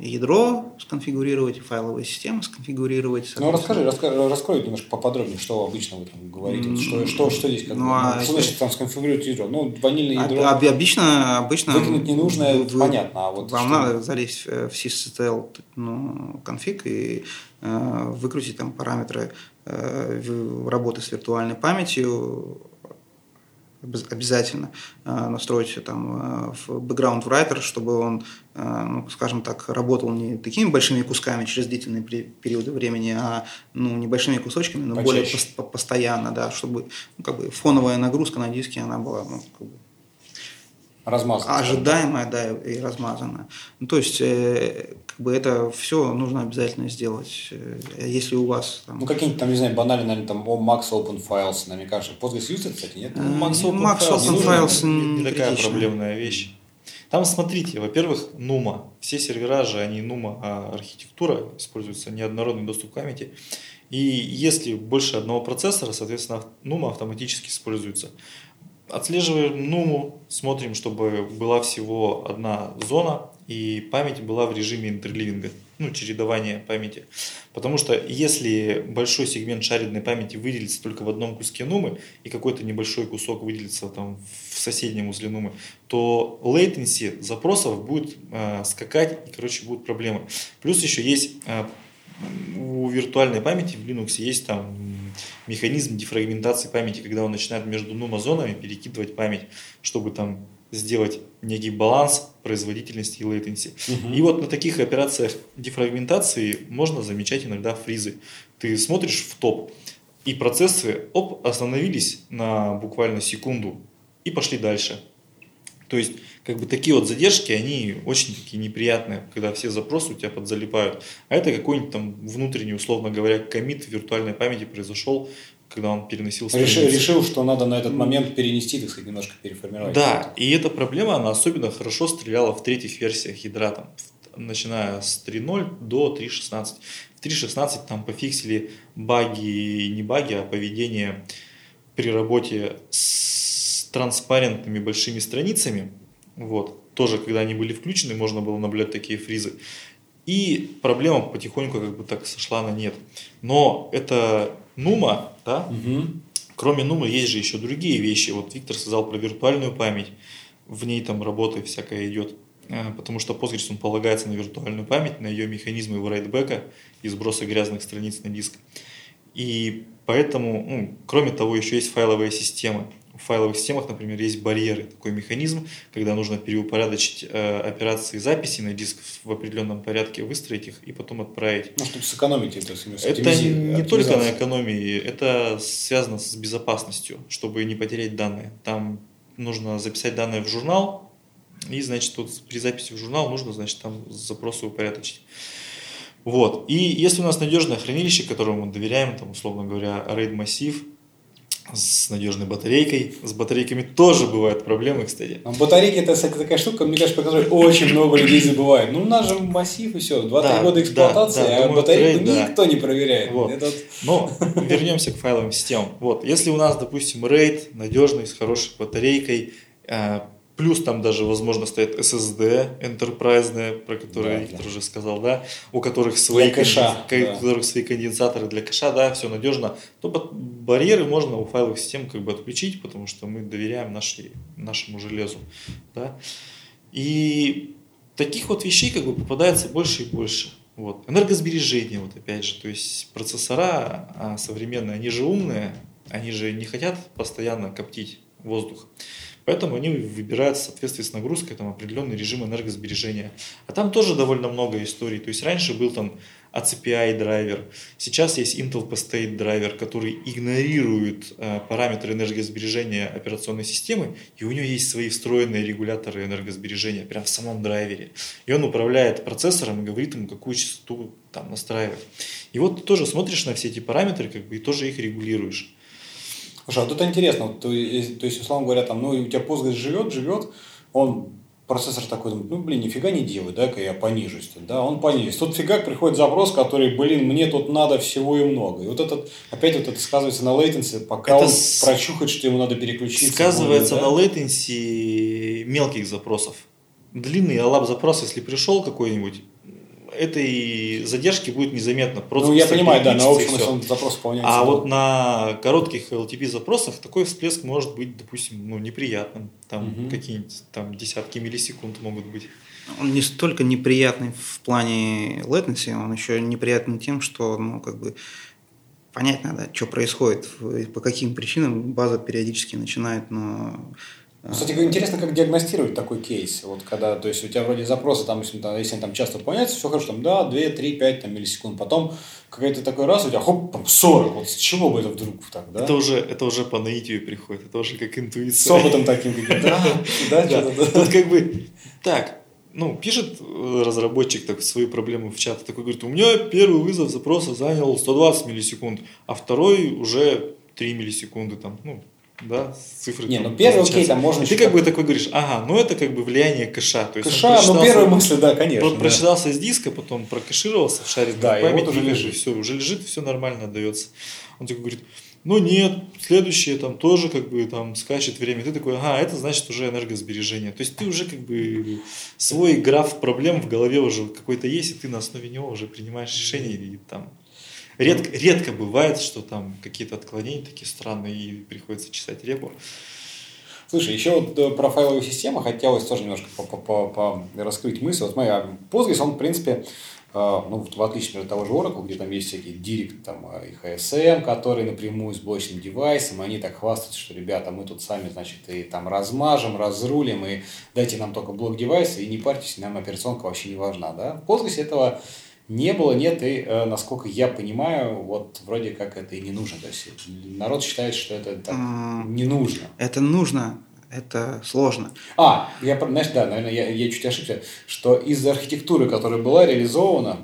ядро сконфигурировать, файловые системы сконфигурировать. Ну, расскажи, раскрой, раскрой немножко поподробнее, что обычно вы там говорите. Mm-hmm. Что, что, что здесь как ну, а что значит там сконфигурировать ядро? Ну, ванильное ядро. А, обычно, обычно... Выкинуть ненужное, вы, понятно. А вот вам что? надо залезть в sysctl ну, конфиг и э, выкрутить там параметры э, работы с виртуальной памятью, обязательно э, настроить там э, в background writer, чтобы он, э, ну, скажем так, работал не такими большими кусками через длительные периоды времени, а ну, небольшими кусочками, но Почаще. более постоянно, да, чтобы ну, как бы фоновая нагрузка на диске она была ну, как бы, размазанная. Ожидаемая, да, и размазанная. Ну, то есть как бы это все нужно обязательно сделать. Э, если у вас там... Ну, какие-нибудь там, не знаю, банальные, наверное, там Max Open Files, наверное, кажется. Postgres юзает, кстати, нет? Ну, Max Open Max Files, Open Files не, не такая проблемная вещь. Там, смотрите, во-первых, NUMA. Все сервера же, они NUMA, а архитектура используется неоднородный доступ к памяти. И если больше одного процессора, соответственно, NUMA автоматически используется. Отслеживаем NUMу, смотрим, чтобы была всего одна зона, и память была в режиме интерливинга, ну, чередования памяти. Потому что если большой сегмент шаридной памяти выделится только в одном куске нумы, и какой-то небольшой кусок выделится там в соседнем узле нумы, то latency запросов будет э, скакать, и, короче, будут проблемы. Плюс еще есть э, у виртуальной памяти в Linux есть там механизм дефрагментации памяти, когда он начинает между нума-зонами перекидывать память, чтобы там сделать некий баланс производительности и latency. Угу. И вот на таких операциях дефрагментации можно замечать иногда фризы. Ты смотришь в топ, и процессы оп, остановились на буквально секунду и пошли дальше. То есть, как бы такие вот задержки, они очень такие неприятные, когда все запросы у тебя подзалипают. А это какой-нибудь там внутренний, условно говоря, комит виртуальной памяти произошел, когда он переносил решил, решил, что надо на этот момент перенести, так сказать, немножко переформировать. Да, и эта проблема, она особенно хорошо стреляла в третьих версиях ядра, там, начиная с 3.0 до 3.16. В 3.16 там пофиксили баги, не баги, а поведение при работе с транспарентными большими страницами. Вот. Тоже, когда они были включены, можно было наблюдать такие фризы. И проблема потихоньку как бы так сошла на нет. Но это Нума, да? Угу. Кроме Нума есть же еще другие вещи. Вот Виктор сказал про виртуальную память. В ней там работа всякая идет. Э, потому что Postgres он полагается на виртуальную память, на ее механизмы врайтбека и сброса грязных страниц на диск. И поэтому, ну, кроме того, еще есть файловые системы в файловых системах, например, есть барьеры, такой механизм, когда нужно переупорядочить э, операции записи на диск в определенном порядке, выстроить их и потом отправить. Ну, чтобы сэкономить это. Это не только на экономии, это связано с безопасностью, чтобы не потерять данные. Там нужно записать данные в журнал, и, значит, вот при записи в журнал нужно, значит, там запросы упорядочить. Вот. И если у нас надежное хранилище, которому мы доверяем, там, условно говоря, RAID массив, с надежной батарейкой. С батарейками тоже бывают проблемы, кстати. А батарейки это кстати, такая штука, мне кажется, которой очень много людей забывает. Ну, у нас же массив и все, 2-3 да, года эксплуатации, да, да, а думаю, батарейку трейд, никто да. не проверяет. Вот. Этот... Но вернемся к файловым системам. Вот, если у нас, допустим, RAID надежный, с хорошей батарейкой, э, Плюс там даже, возможно, стоит SSD enterprise, про которые да, Виктор да. уже сказал, да, у которых свои, кэша, конден... да. у которых свои конденсаторы для кэша, да, все надежно. То барьеры можно у файловых систем как бы отключить, потому что мы доверяем нашей, нашему железу, да. И таких вот вещей как бы попадается больше и больше. Вот. Энергосбережение, вот опять же, то есть процессора а, современные, они же умные, они же не хотят постоянно коптить воздух. Поэтому они выбирают в соответствии с нагрузкой там, определенный режим энергосбережения. А там тоже довольно много историй. То есть раньше был там ACPI драйвер, сейчас есть Intel P-State драйвер, который игнорирует э, параметры энергосбережения операционной системы, и у него есть свои встроенные регуляторы энергосбережения прямо в самом драйвере. И он управляет процессором и говорит ему, какую частоту там настраивать. И вот ты тоже смотришь на все эти параметры как бы, и тоже их регулируешь. Слушай, а вот это интересно, то, то есть, условно говоря, там, ну, у тебя Postgres живет, живет, он процессор такой думает, ну, блин, нифига не делай, да-ка я понижусь. Да, он понизит. Тут фигак приходит запрос, который, блин, мне тут надо всего и много. И вот этот, опять вот это сказывается на latency, пока это он с... прочухает, что ему надо переключиться. Сказывается будет, да? на latency мелких запросов. Длинный алаб запрос, если пришел какой-нибудь, этой задержки будет незаметно. Просто ну, я понимаю, да, на общем он запрос выполняется. А вот на коротких LTP запросах такой всплеск может быть, допустим, ну, неприятным. Там угу. какие-нибудь там десятки миллисекунд могут быть. Он не столько неприятный в плане latency, он еще неприятный тем, что, ну, как бы, понять надо, что происходит, по каким причинам база периодически начинает, но кстати, интересно, как диагностировать такой кейс. Вот когда, то есть у тебя вроде запросы, там, если, там, если там часто выполняется, все хорошо, там, да, 2, 3, 5 там, миллисекунд. Потом какой-то такой раз, у тебя хоп, там, 40. Вот с чего бы это вдруг так, да? Это уже, это уже по наитию приходит, это уже как интуиция. С опытом таким, да, да, что-то. Тут как бы, так, ну, пишет разработчик так, свои проблемы в чат, такой говорит, у меня первый вызов запроса занял 120 миллисекунд, а второй уже 3 миллисекунды там, ну, да, цифры. Не, ну первый окей, там можно. И ты как бы такой говоришь, ага, ну это как бы влияние кэша. То есть кэша, ну первая мысль, да, конечно. Он прочитался с диска, потом прокэшировался в шаре да, память, вот уже лежит. Все, уже лежит, все нормально отдается. Он такой говорит, но нет, следующее там тоже как бы там скачет время. Ты такой, ага, это значит уже энергосбережение. То есть ты уже как бы свой граф проблем в голове уже какой-то есть, и ты на основе него уже принимаешь решение и там Редко, редко бывает, что там какие-то отклонения такие странные и приходится чесать репу. Слушай, еще вот э, про файловые системы хотелось тоже немножко по -по -по раскрыть мысль. Вот а Postgres, он, в принципе, э, ну, в отличие от того же Oracle, где там есть всякие директ там, и HSM, которые напрямую с блочным девайсом, они так хвастаются, что, ребята, мы тут сами, значит, и там размажем, разрулим, и дайте нам только блок девайса, и не парьтесь, нам операционка вообще не важна, да? В Postgres этого не было, нет, и, э, насколько я понимаю, вот вроде как это и не нужно. То есть народ считает, что это так, не нужно. Это нужно, это сложно. А, я, знаешь, да, наверное, я, я чуть ошибся, что из-за архитектуры, которая была реализована,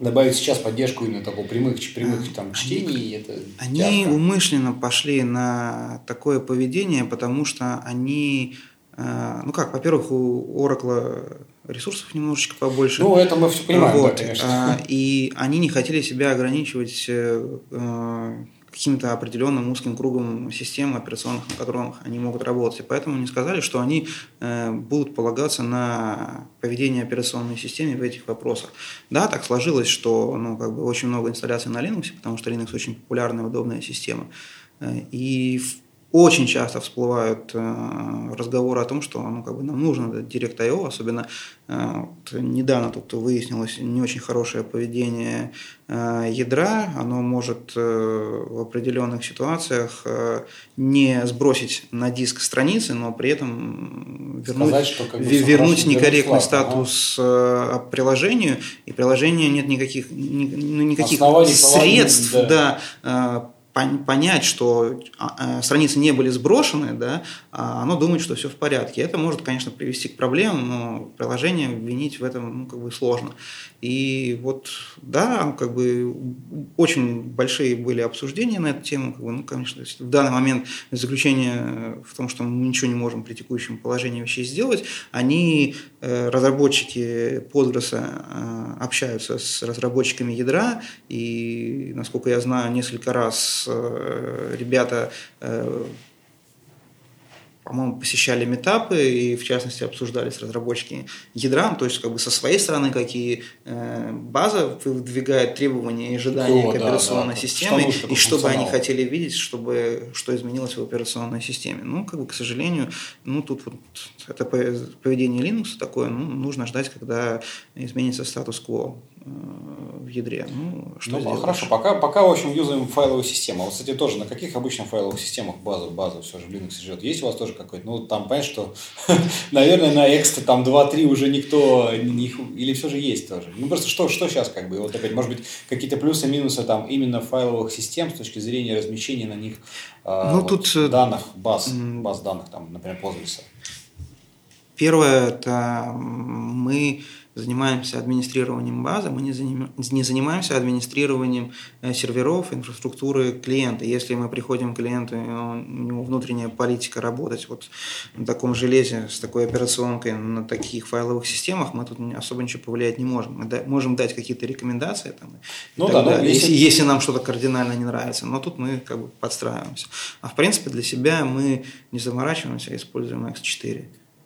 добавить сейчас поддержку именно такого прямых, прямых там, чтений, это Они тяжко. умышленно пошли на такое поведение, потому что они, э, ну как, во-первых, у Oracle ресурсов немножечко побольше. Ну, это мы все понимаем, вот. да, конечно. А, и они не хотели себя ограничивать э, э, каким-то определенным узким кругом систем операционных, на которых они могут работать. И поэтому они сказали, что они э, будут полагаться на поведение операционной системы в этих вопросах. Да, так сложилось, что ну, как бы очень много инсталляций на Linux, потому что Linux очень популярная, удобная система. И в очень часто всплывают э, разговоры о том, что ну, как бы нам нужно Direct.io, особенно э, вот, недавно тут выяснилось не очень хорошее поведение э, ядра, оно может э, в определенных ситуациях э, не сбросить на диск страницы, но при этом вернуть, Сказать, что, как бы, вернуть некорректный статус ага. приложению, и приложение нет никаких, ни, ну, никаких средств да. Да, понять, что а, э, страницы не были сброшены, да, а оно думает, что все в порядке. Это может, конечно, привести к проблемам, но приложение винить в этом ну, как бы сложно. И вот, да, как бы очень большие были обсуждения на эту тему. Как бы, ну, конечно, в данный момент заключение в том, что мы ничего не можем при текущем положении вещей сделать, они, э, разработчики э, общаются с разработчиками ядра, и, насколько я знаю, несколько раз э, ребята по-моему, посещали метапы и, в частности, обсуждали с разработчиками ядра, то есть, как бы со своей стороны, какие э, база выдвигает требования и ожидания О, к операционной да, да. системе, что и что бы они хотели видеть, чтобы что изменилось в операционной системе. Ну, как бы, к сожалению, ну, тут вот это поведение Linux такое, ну, нужно ждать, когда изменится статус-кво в ядре. Ну, что ну, хорошо, пока, пока, в общем, юзаем файловую систему. Вот, кстати, тоже на каких обычных файловых системах база, база все же в Linux живет? Есть у вас тоже какой-то? Ну, там, понятно, что, наверное, на Экста там 2-3 уже никто, не, или все же есть тоже? Ну, просто что, что сейчас, как бы, вот опять, может быть, какие-то плюсы, минусы там именно файловых систем с точки зрения размещения на них а, ну, вот, тут... Э, данных, баз, баз данных, там, например, Postgres. Первое, это мы занимаемся администрированием базы, мы не, заним, не занимаемся администрированием э, серверов, инфраструктуры клиента. Если мы приходим к клиенту, у него внутренняя политика работать вот на таком железе, с такой операционкой, на таких файловых системах, мы тут особо ничего повлиять не можем. Мы да, можем дать какие-то рекомендации, там, ну, да, далее, если... Если, если нам что-то кардинально не нравится, но тут мы как бы подстраиваемся. А в принципе для себя мы не заморачиваемся, а используем X4.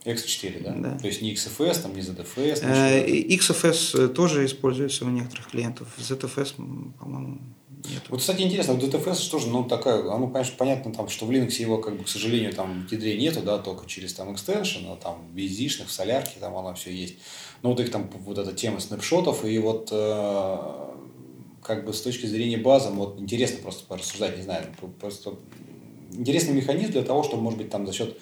X4, да? да? То есть не XFS, там, не ZFS? XFS э, тоже используется у некоторых клиентов. ZFS, по-моему, нет. Вот, кстати, интересно, вот ZFS тоже, ну, такая, ну, конечно, понятно, там, что в Linux его, как бы, к сожалению, там, в ядре нету, да, только через, там, экстеншн, а там, в BSD-шных, в солярке, там, оно все есть. Но вот их там, вот эта тема снапшотов, и вот, э, как бы, с точки зрения базы, вот, интересно просто порассуждать, не знаю, просто интересный механизм для того, чтобы, может быть, там, за счет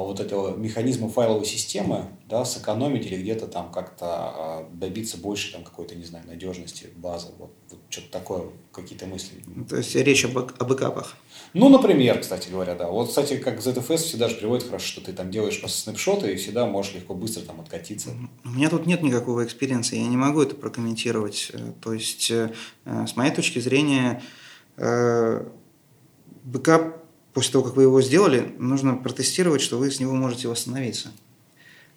вот этого механизма файловой системы, да, сэкономить или где-то там как-то а, добиться больше там какой-то, не знаю, надежности базы, вот, вот что-то такое, какие-то мысли. То есть речь об, о бэкапах? Ну, например, кстати говоря, да. Вот, кстати, как ZFS всегда же приводит хорошо, что ты там делаешь просто снапшоты и всегда можешь легко быстро там откатиться. У меня тут нет никакого experience а, я не могу это прокомментировать. Э, то есть, э, с моей точки зрения, э, бэкап после того, как вы его сделали, нужно протестировать, что вы с него можете восстановиться.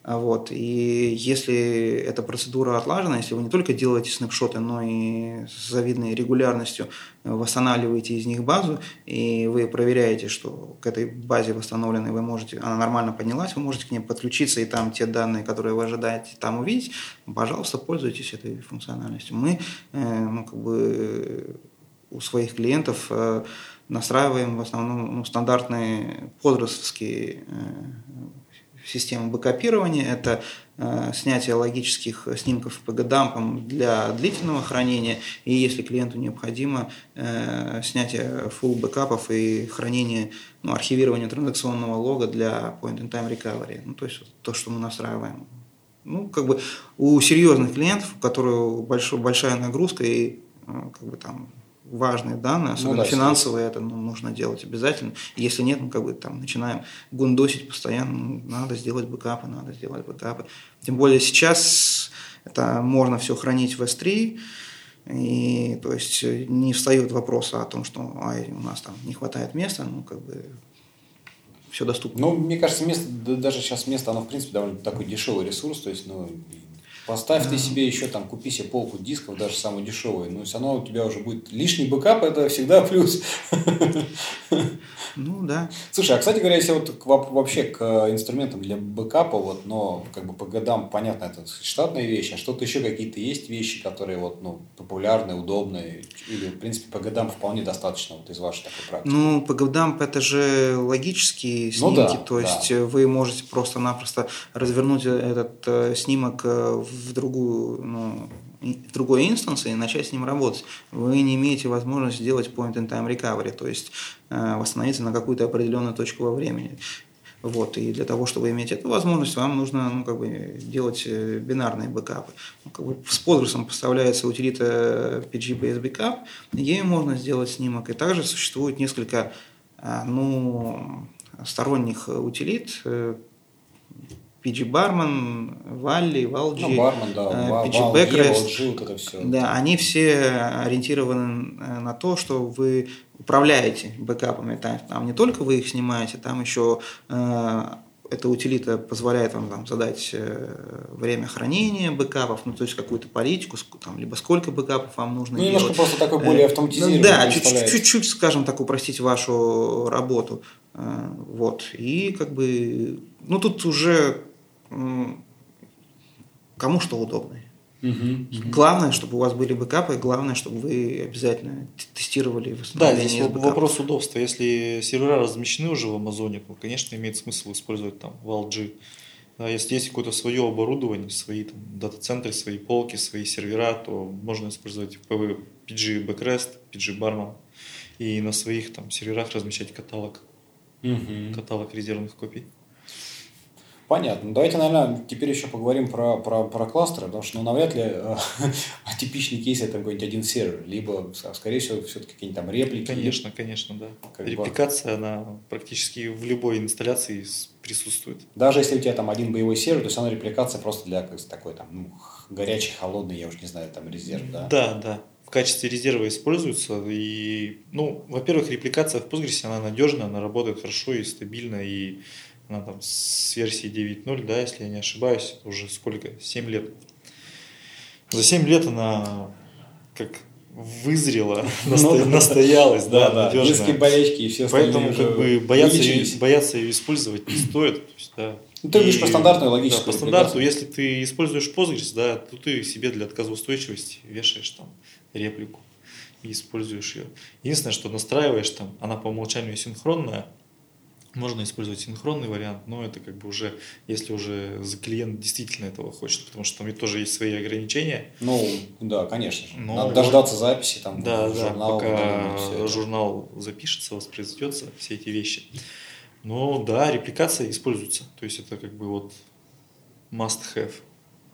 Вот. И если эта процедура отлажена, если вы не только делаете снапшоты, но и с завидной регулярностью восстанавливаете из них базу, и вы проверяете, что к этой базе восстановленной вы можете, она нормально поднялась, вы можете к ней подключиться, и там те данные, которые вы ожидаете там увидеть, пожалуйста, пользуйтесь этой функциональностью. Мы ну, как бы у своих клиентов э, настраиваем в основном ну, стандартные подростковские э, системы бэкопирования. Это э, снятие логических снимков по гадампам для длительного хранения, и если клиенту необходимо, снятие full бэкапов и хранение, ну, архивирование транзакционного лога для point-in-time recovery. Ну, то есть то, что мы настраиваем. Ну, как бы у серьезных клиентов, у которых большая нагрузка и как бы там важные данные, особенно ну, да, финансовые, это ну, нужно делать обязательно. Если нет, ну как бы там начинаем гундосить постоянно, ну, надо сделать бэкапы, надо сделать бэкапы. Тем более сейчас это можно все хранить в S3, и то есть не встает вопрос о том, что ай, у нас там не хватает места, ну как бы все доступно. Ну, мне кажется, место, даже сейчас место, оно в принципе довольно такой дешевый ресурс, то есть, ну, Поставь ты себе еще там, купи себе полку дисков, даже самую дешевую, но все равно у тебя уже будет лишний бэкап, это всегда плюс. Ну да. Слушай, а кстати говоря, если вот к, вообще к инструментам для бэкапа, вот, но как бы pg_dump, понятно, это штатные вещи, а что-то еще какие-то есть вещи, которые вот, ну, популярные, удобные, или, в принципе, pg_dump вполне достаточно вот из вашей такой практики? Ну, по годам это же логические снимки, ну, да, то есть да. вы можете просто-напросто развернуть этот э, снимок в э, в другую, ну, в другой инстанс и начать с ним работать. Вы не имеете возможности сделать point-in-time recovery, то есть э, восстановиться на какую-то определенную точку во времени. Вот, и для того, чтобы иметь эту возможность, вам нужно ну, как бы, делать э, бинарные бэкапы. Ну, как бы с Postgres поставляется утилита PG-based backup, ей можно сделать снимок. И также существует несколько э, ну, сторонних утилит, PG Барман, Валли, Валджи, ну, Барман, да, PG Backrest, это все. Да, они все ориентированы э, на то, что вы управляете бэкапами. Там, там не только вы их снимаете, там еще э, эта утилита позволяет вам там, задать э, время хранения бэкапов, ну, то есть какую-то политику, там, либо сколько бэкапов вам нужно ну, делать. немножко просто такой более э, автоматизированный. Да, чуть-чуть, скажем так, упростить вашу работу. Вот. И как бы, ну, тут уже кому что удобно. Угу, угу. Главное, чтобы у вас были бэкапы, главное, чтобы вы обязательно тестировали Да, здесь вопрос удобства. Если сервера размещены уже в Амазоне, то, конечно, имеет смысл использовать там ValG. Да, если есть какое-то свое оборудование, свои там, дата-центры, свои полки, свои сервера, то можно использовать PG Backrest, PG Barman и на своих там серверах размещать каталог, угу. каталог резервных копий. Понятно. Давайте, наверное, теперь еще поговорим про, про, про кластеры, потому что ну, навряд ли э, типичный кейс это какой-нибудь один сервер, либо, скорее всего, все-таки какие-нибудь там реплики. Конечно, конечно, да. Как Репликация, бы... она практически в любой инсталляции присутствует. Даже если у тебя там один боевой сервер, то есть она репликация просто для такой там ну, горячий, холодный, я уж не знаю, там резерв, да? Да, да в качестве резерва используется. И, ну, во-первых, репликация в Postgres, она надежная, она работает хорошо и стабильно, и она там с версии 9.0, да, если я не ошибаюсь, уже сколько, 7 лет. За 7 лет она как вызрела, насто... Ну настоялась, да, да, надежно. Детские болечки и все Поэтому как бы бояться ее, бояться ее использовать не стоит. То есть, да. Ну, ты говоришь по стандартной логической. Да, по стандарту, если ты используешь Postgres, да, то ты себе для отказоустойчивости вешаешь там реплику и используешь ее. Единственное, что настраиваешь там, она по умолчанию синхронная, можно использовать синхронный вариант, но это как бы уже, если уже клиент действительно этого хочет, потому что там тоже есть свои ограничения. Ну, да, конечно. Но Надо дождаться записи, там, да, журнал. Да, пока журнал запишется, воспроизведется, все эти вещи. Но да, репликация используется. То есть это как бы вот must have.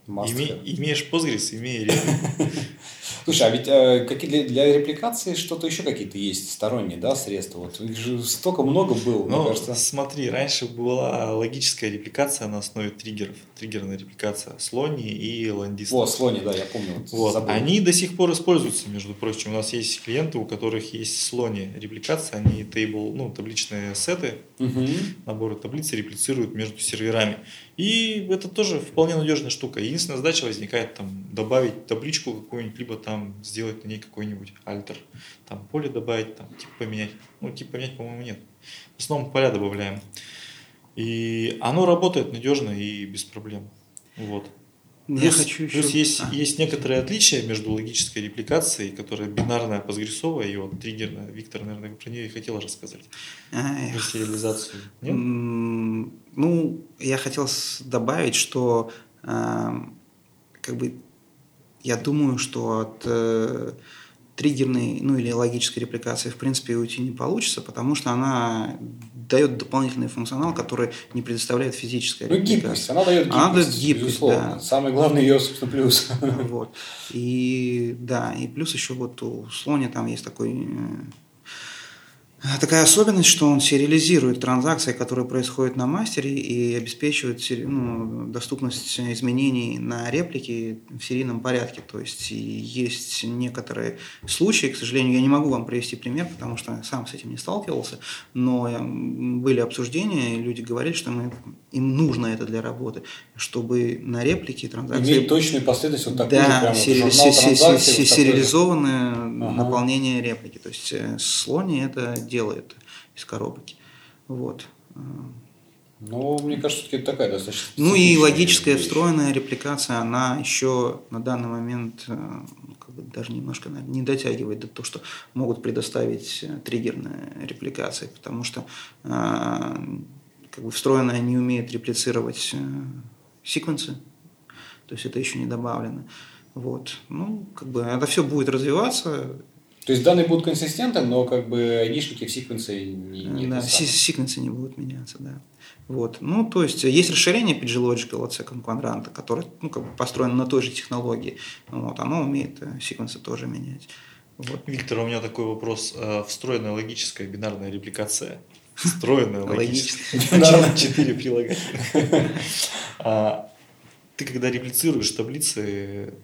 Име, имеешь Postgres, имей Слушай, а ведь э, какие для, для репликации что-то еще какие-то есть сторонние, да, средства? Вот их же столько много было, ну, мне кажется. Смотри, раньше была логическая репликация на основе триггеров, триггерная репликация Слони и Ландист. О, Слони, да, я помню. Вот. вот. Они до сих пор используются, между прочим. У нас есть клиенты, у которых есть Слони репликация, они тейбл, ну, табличные сеты, угу. наборы таблицы реплицируют между серверами. И это тоже вполне надежная штука. Единственная задача возникает там добавить табличку какую-нибудь, либо там сделать на ней какой-нибудь альтер. Там поле добавить, там тип поменять. Ну, тип поменять, по-моему, нет. В основном поля добавляем. И оно работает надежно и без проблем. Вот. Я Плюс, хочу плюс еще... есть, А. есть некоторые отличия между логической репликацией, которая бинарная, постгрессовая, и вот триггерная. Виктор, наверное, про нее и хотел рассказать. Эх. Про сериализацию. Нет? Ну, я хотел добавить, что эм, как бы я думаю, что от э, триггерной, ну или логической репликации в принципе уйти не получится, потому что она дает дополнительный функционал, который не предоставляет физическая Ну, гибкость. Она дает гибкость, Она дает гибкость, безусловно. да. Самый главный ее, собственно, плюс. Вот. И да, и плюс еще вот у Слони там есть такой э, такая особенность, что он сериализирует транзакции, которые происходят на мастере и обеспечивает ну, доступность изменений на реплики в серийном порядке. То есть есть некоторые случаи, к сожалению, я не могу вам привести пример, потому что сам с этим не сталкивался, но м, были обсуждения, и люди говорили, что мы, им нужно это для работы, чтобы на реплике транзакции Иметь точную последовательность вот такую же, да, вот журнал се- се- се- же. сериализованное Ага. наполнение реплики. То есть э, Слони это делает из коробки. Вот. Ну, мне кажется, все-таки это такая достаточно Ну и логическая вещь. встроенная репликация, она еще на данный момент э, ну, как бы даже немножко наверное, не дотягивает до того, что могут предоставить э, триггерные репликации, потому что как бы встроенная не умеет реплицировать э, секвенсы, то есть это еще не добавлено. Вот. Ну, как бы это все будет развиваться. То есть данные будут консистентны, но как бы айдишники в секвенсе не, не да, секвенсы не будут меняться, да. Вот. Ну, то есть есть расширение PG-Logical от Second Quadrant, которое ну, как бы построено на той же технологии. Вот. Оно умеет э, секвенсы тоже менять. Вот. Виктор, у меня такой вопрос. Э, Встроенная логическая бинарная репликация. Встроенная логическая. Бинарная. Четыре прилагательных. А, Ты когда реплицируешь таблицы,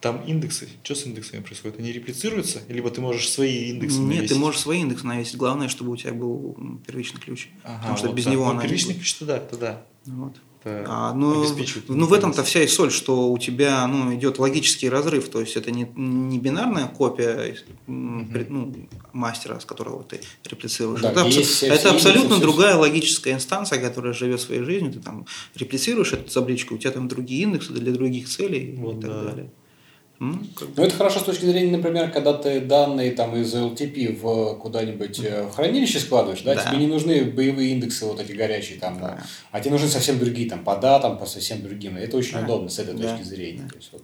там индексы. Что с индексами происходит? Они реплицируются? Либо ты можешь свои индексы Нет, навесить? ты можешь свои индексы навесить. Главное, чтобы у тебя был первичный ключ. Ага, потому что вот без так. него Ну, она не Первичный будет. ключ, то да, то да. Вот. А, ну, обеспечивает ну, в этом-то вся и соль, что у тебя ну, идет логический разрыв, то есть это не, не бинарная копия пред- ну, мастера, с которого ты реплицируешь. Да, это есть все- это все абсолютно все- другая логическая инстанция, которая живет своей жизнью, ты там реплицируешь эту табличку, у тебя там другие индексы для других целей Вот, и так да. далее. Ну, это хорошо с точки зрения, например, когда ты данные там из LTP в куда-нибудь э, в хранилище складываешь, да, Да. тебе не нужны боевые индексы вот эти горячие там, да, а тебе нужны совсем другие там по датам, по совсем другим. Это очень Да. удобно с этой Да. точки зрения. Да. То есть, вот,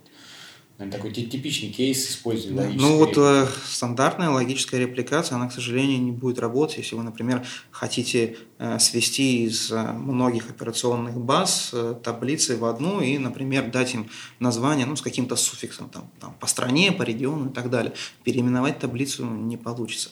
наверное, такой ти- типичный кейс использования Да. логической Ну вот э, стандартная логическая репликация, она, к сожалению, не будет работать, если вы, например, хотите э, свести из э, многих операционных баз э, таблицы в одну и, например, дать им название ну, с каким-то суффиксом там, там, по стране, по региону и так далее. Переименовать таблицу не получится.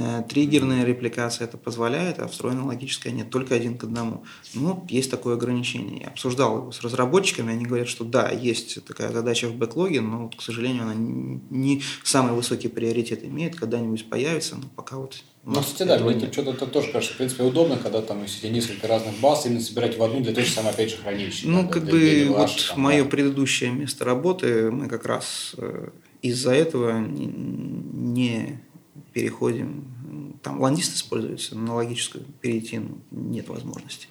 Э, Триггерная репликация это позволяет, а встроенная логическая нет, только один к одному. Ну, есть такое ограничение. Я обсуждал его с разработчиками, они говорят, что да, есть такая задача в бэклоге, но, вот, к сожалению, она не самый высокий приоритет имеет, когда-нибудь появится, но пока вот... Ну, кстати, да, мне тут что-то тоже кажется, в принципе, удобно, когда там, если несколько разных баз, именно собирать в одну для той же самой, опять же, хранилища. Ну, да, как для- бы для вот ваших, там, мое да. предыдущее место работы, мы как раз э, из-за этого не переходим. Там Londiste используется, на логическую перейти ну, нет возможности.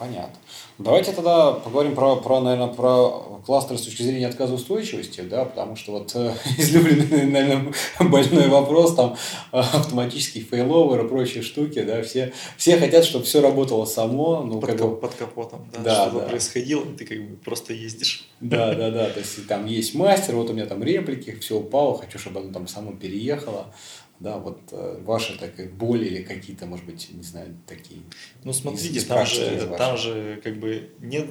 Понятно. Давайте тогда поговорим про, про, наверное, про кластеры с точки зрения отказоустойчивости, да, потому что вот э, излюбленный, наверное, больной вопрос, там, э, автоматический failover и прочие штуки, да, все, все хотят, чтобы все работало само, ну, Под, как бы, под капотом, да, Да, чтобы да. происходило, ты как бы просто ездишь. да, да, да, то есть там есть мастер, вот у меня там реплики, все упало, хочу, чтобы оно там само переехало, да, вот э, ваши так, боли или какие-то, может быть, не знаю, такие. Ну, смотрите, там же, там же как бы нет...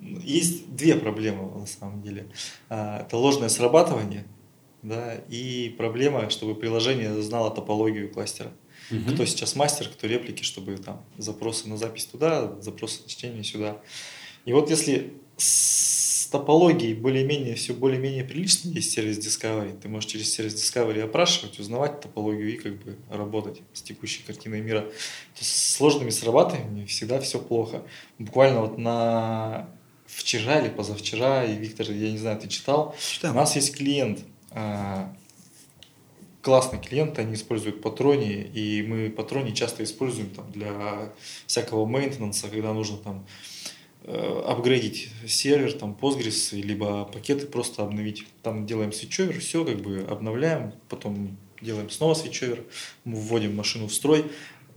Есть две проблемы на самом деле. А, Это ложное срабатывание, да, и проблема, чтобы приложение знало топологию кластера. Мгм. Кто сейчас мастер, кто реплики, чтобы там запросы на запись туда, запросы на чтение сюда. И вот если с топологией более-менее все более-менее прилично, есть сервис Discovery, ты можешь через сервис Discovery опрашивать, узнавать топологию и как бы работать с текущей картиной мира, то с сложными срабатываниями всегда все плохо. Буквально вот на вчера или позавчера, и Виктор, я не знаю, ты читал, Читал. у нас есть клиент, а, классный клиент, они используют патрони, и мы патрони часто используем там для всякого мейнтенанса, когда нужно там апгрейдить сервер, там Postgres, либо пакеты просто обновить. Там делаем свитчовер, все как бы обновляем, потом делаем снова свитчовер, вводим машину в строй.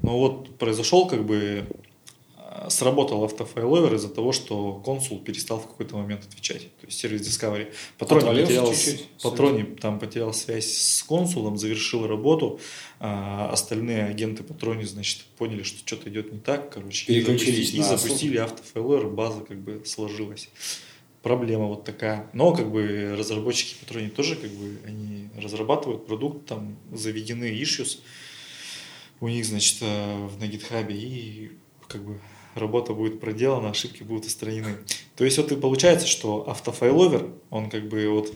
Но вот произошел как бы э, сработал автофайловер из-за того, что консул перестал в какой-то момент отвечать. То есть сервис Discovery. Патрони потерял, чуть-чуть. Патрони там потерял связь с консулом, завершил работу. а остальные агенты Патрони, значит, поняли, что что-то идет не так. Короче, и Переключились запустили, и запустили автофайловер, база как бы сложилась. Проблема вот такая. Но как бы разработчики Патрони тоже как бы они разрабатывают продукт, там заведены issues у них, значит, э, в- на GitHub е, и как бы работа будет проделана, ошибки будут устранены. То есть вот и получается, что авто failover, он как бы вот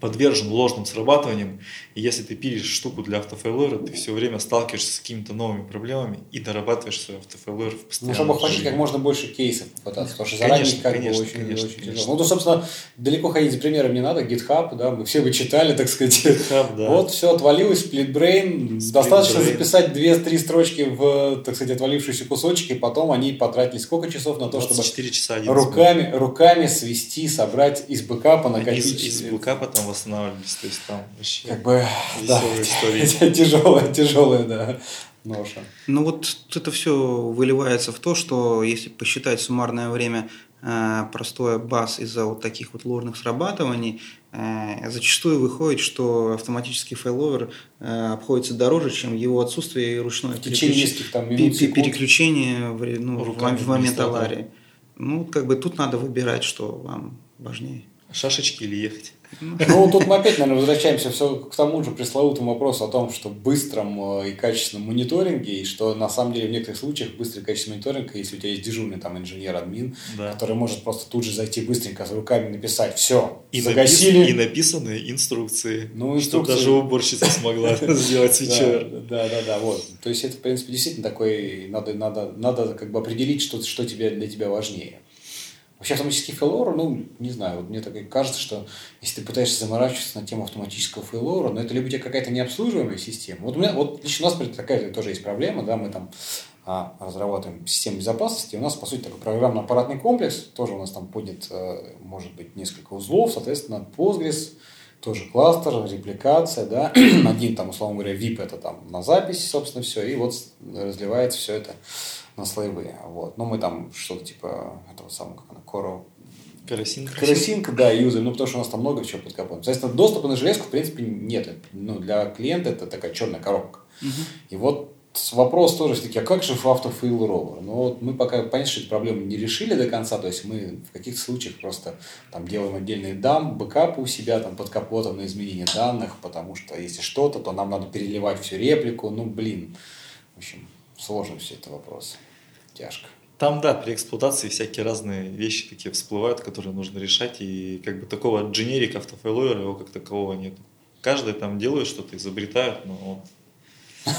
подвержен ложным срабатываниям, и если ты пилишь штуку для авто failover а, ты все время сталкиваешься с какими-то новыми проблемами и дорабатываешь свой авто failover в Ну, постоянном чтобы охватить как можно больше кейсов попытаться, потому что заранее Конечно, как конечно, бы очень, конечно, очень конечно. тяжело. Ну, то, собственно, далеко ходить за примером не надо, GitHub, да, мы все бы читали, так сказать. GitHub, да. Вот, все отвалилось, split-brain, достаточно Split-brain. записать 2-3 строчки в, так сказать, отвалившиеся кусочки, и потом они потратили сколько часов на то, чтобы 24 часа руками, руками свести, собрать из бэкапа, накопить. из, из бэкапа там восстанавливались, то есть там вообще Как бы, да, история. тяжелая, тяжелая, да, ноша. Ну вот это все выливается в то, что если посчитать суммарное время э, простое баз из-за вот таких вот ложных срабатываний, э, зачастую выходит, что автоматический файловер э, обходится дороже, чем его отсутствие и ручное переключ- там минут, переключение в, ну, в момент аварии. Ну, как бы тут надо выбирать, что вам важнее. Шашечки или ехать? Ну, тут мы опять, наверное, возвращаемся все к тому же пресловутому вопросу о том, что быстром э, и качественном мониторинге, и что на самом деле в некоторых случаях быстрый качественный мониторинг, если у тебя есть дежурный там инженер-админ, Да. который может просто тут же зайти быстренько с руками написать, все, И, загасили. напис- и написаны инструкции, Ну, чтобы инструкции. даже уборщица смогла сделать Да, свечер. да, да, да, вот. То есть это, в принципе, действительно такой, надо, надо, надо как бы определить, что, что тебе, для тебя важнее. Вообще автоматический failover, ну, не знаю, вот мне так кажется, что если ты пытаешься заморачиваться на тему автоматического failover а, но это либо у тебя какая-то необслуживаемая система. Вот у меня, вот лично у нас такая тоже есть проблема, да, мы там а, разрабатываем систему безопасности, у нас, по сути, такой программно-аппаратный комплекс, тоже у нас там поднят, э, может быть, несколько узлов, соответственно, Postgres, тоже кластер, репликация, да, один там, условно говоря, VIP это там на запись, собственно, все, и вот разливается все это на слоевые, вот. Ну, мы там что-то типа этого самого, как она, Core Керосин. Керосинка, да, юзаем, ну, потому что у нас там много чего под капотом. Соответственно, доступа на железку, в принципе, нет. Ну, для клиента это такая черная коробка. И вот вопрос тоже все-таки, а как же автофейл ровер? Ну, вот мы пока, понятно, что эту проблему не решили до конца, то есть мы в каких-то случаях просто там делаем отдельные дам, бэкапы у себя там под капотом на изменение данных, потому что если что-то, то нам надо переливать всю реплику, ну, блин. В общем, сложно все это вопрос. Тяжко. Там, да, при эксплуатации всякие разные вещи такие всплывают, которые нужно решать, и как бы такого дженерика автофайловера его как такового нет. Каждый там делает что-то, изобретают, но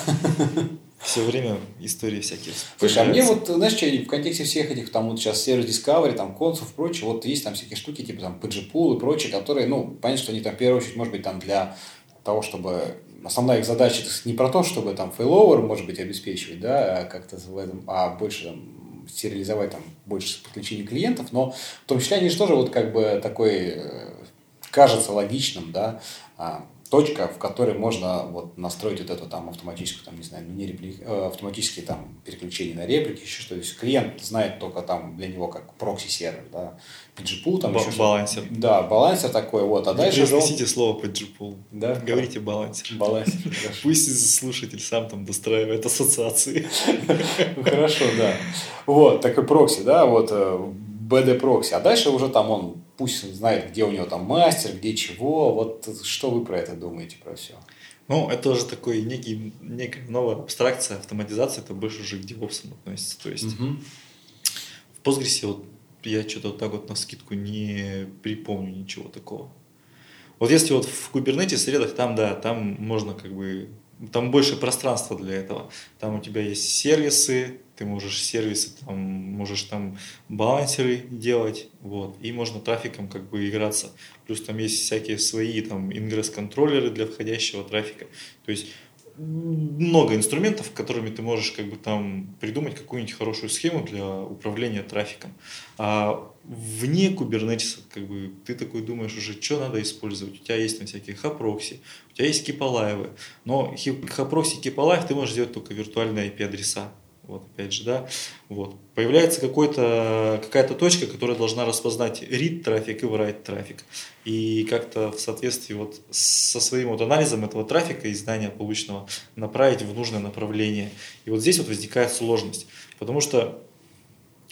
все время истории всякие Слушай, а мне вот, знаешь, что, в контексте всех этих, там, вот сейчас сервис Discovery, там, консов прочее, вот есть там всякие штуки, типа, там, PGPool и прочее, которые, ну, понятно, что они там, в первую очередь, может быть, там, для того, чтобы основная их задача не про то, чтобы там failover, может быть, обеспечивать, да, а как-то в этом, а больше там сериализовать там больше подключений клиентов, но в том числе они же тоже вот как бы такой э, кажется логичным, да, а, точка, в которой можно вот настроить вот эту там автоматическую, там, не знаю, не репли... э, автоматические там переключения на реплики, еще что то есть клиент знает только там для него как прокси-сервер, да, PGPool, там Ба- еще что-то. балансер. Да, балансер такой, вот, а дальше же он- слово джипул. Да? Говорите балансер. Балансер. Пусть слушатель сам там достраивает ассоциации. Ну, Хорошо, да. Вот, такой прокси, да, вот э, BD прокси. А дальше уже там он пусть знает, где у него там мастер, где чего. Вот что вы про это думаете, про все? Ну, это уже такой некий, некая новая абстракция, автоматизация, это больше уже к DevOps относится. То есть в Postgres вот я что-то вот так вот на скидку не припомню ничего такого. Вот если вот в Kubernetes средах, там да, там можно как бы там больше пространства для этого. Там у тебя есть сервисы, ты можешь сервисы, там, можешь там балансеры делать, вот, и можно трафиком как бы играться. Плюс там есть всякие свои там ингресс-контроллеры для входящего трафика. То есть много инструментов, которыми ты можешь как бы там придумать какую-нибудь хорошую схему для управления трафиком. А вне Kubernetes как бы ты такой думаешь уже, что надо использовать. У тебя есть там всякие HAProxy, у тебя есть Keepalived ы, но HAProxy, Keepalived ты можешь сделать только виртуальные IP-адреса. Вот, опять же, да, вот. Появляется какой-то, какая-то точка, которая должна распознать read трафик и write трафик. И как-то в соответствии вот со своим вот анализом этого трафика и знания полученного направить в нужное направление. И вот здесь вот возникает сложность. Потому что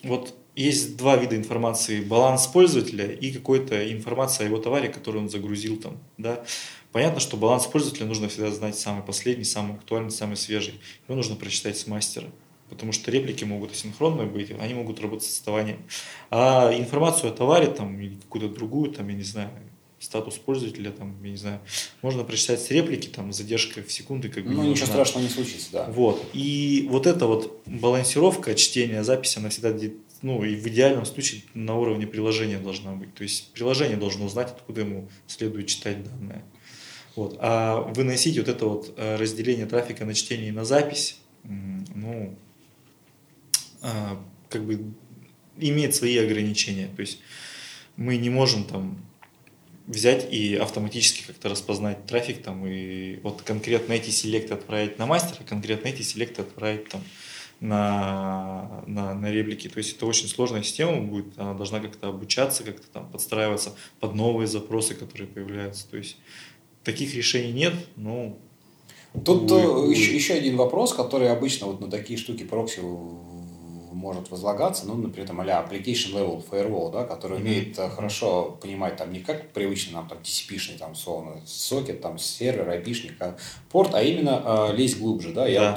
вот есть два вида информации. Баланс пользователя и какой-то информация о его товаре, который он загрузил там, да. Понятно, что баланс пользователя нужно всегда знать самый последний, самый актуальный, самый свежий. Его нужно прочитать с мастера потому что реплики могут асинхронные быть, они могут работать с отставанием. А информацию о товаре там, или какую-то другую, там, я не знаю, статус пользователя, там, я не знаю, можно прочитать с реплики, там, задержка в секунды. Как бы, ну, ничего страшного не случится, да. Вот. И вот эта вот балансировка чтения записи, она всегда, ну, и в идеальном случае на уровне приложения должна быть. То есть приложение должно узнать, откуда ему следует читать данные. Вот. А выносить вот это вот э, разделение трафика на чтение и на запись, ну, как бы имеет свои ограничения. То есть мы не можем там взять и автоматически как-то распознать трафик там и вот конкретно эти селекты отправить на мастера, конкретно эти селекты отправить там на, на, на реплики. То есть это очень сложная система будет, она должна как-то обучаться, как-то там подстраиваться под новые запросы, которые появляются. То есть таких решений нет, но Тут увы, еще, еще один вопрос, который обычно вот на такие штуки прокси может возлагаться, ну, например, там, а application level firewall, да, который mm-hmm. умеет mm-hmm. хорошо понимать там не как привычный нам там TCP-шный там словно сокет, там сервер, IP-шник, а порт, а именно э, лезть глубже, да, я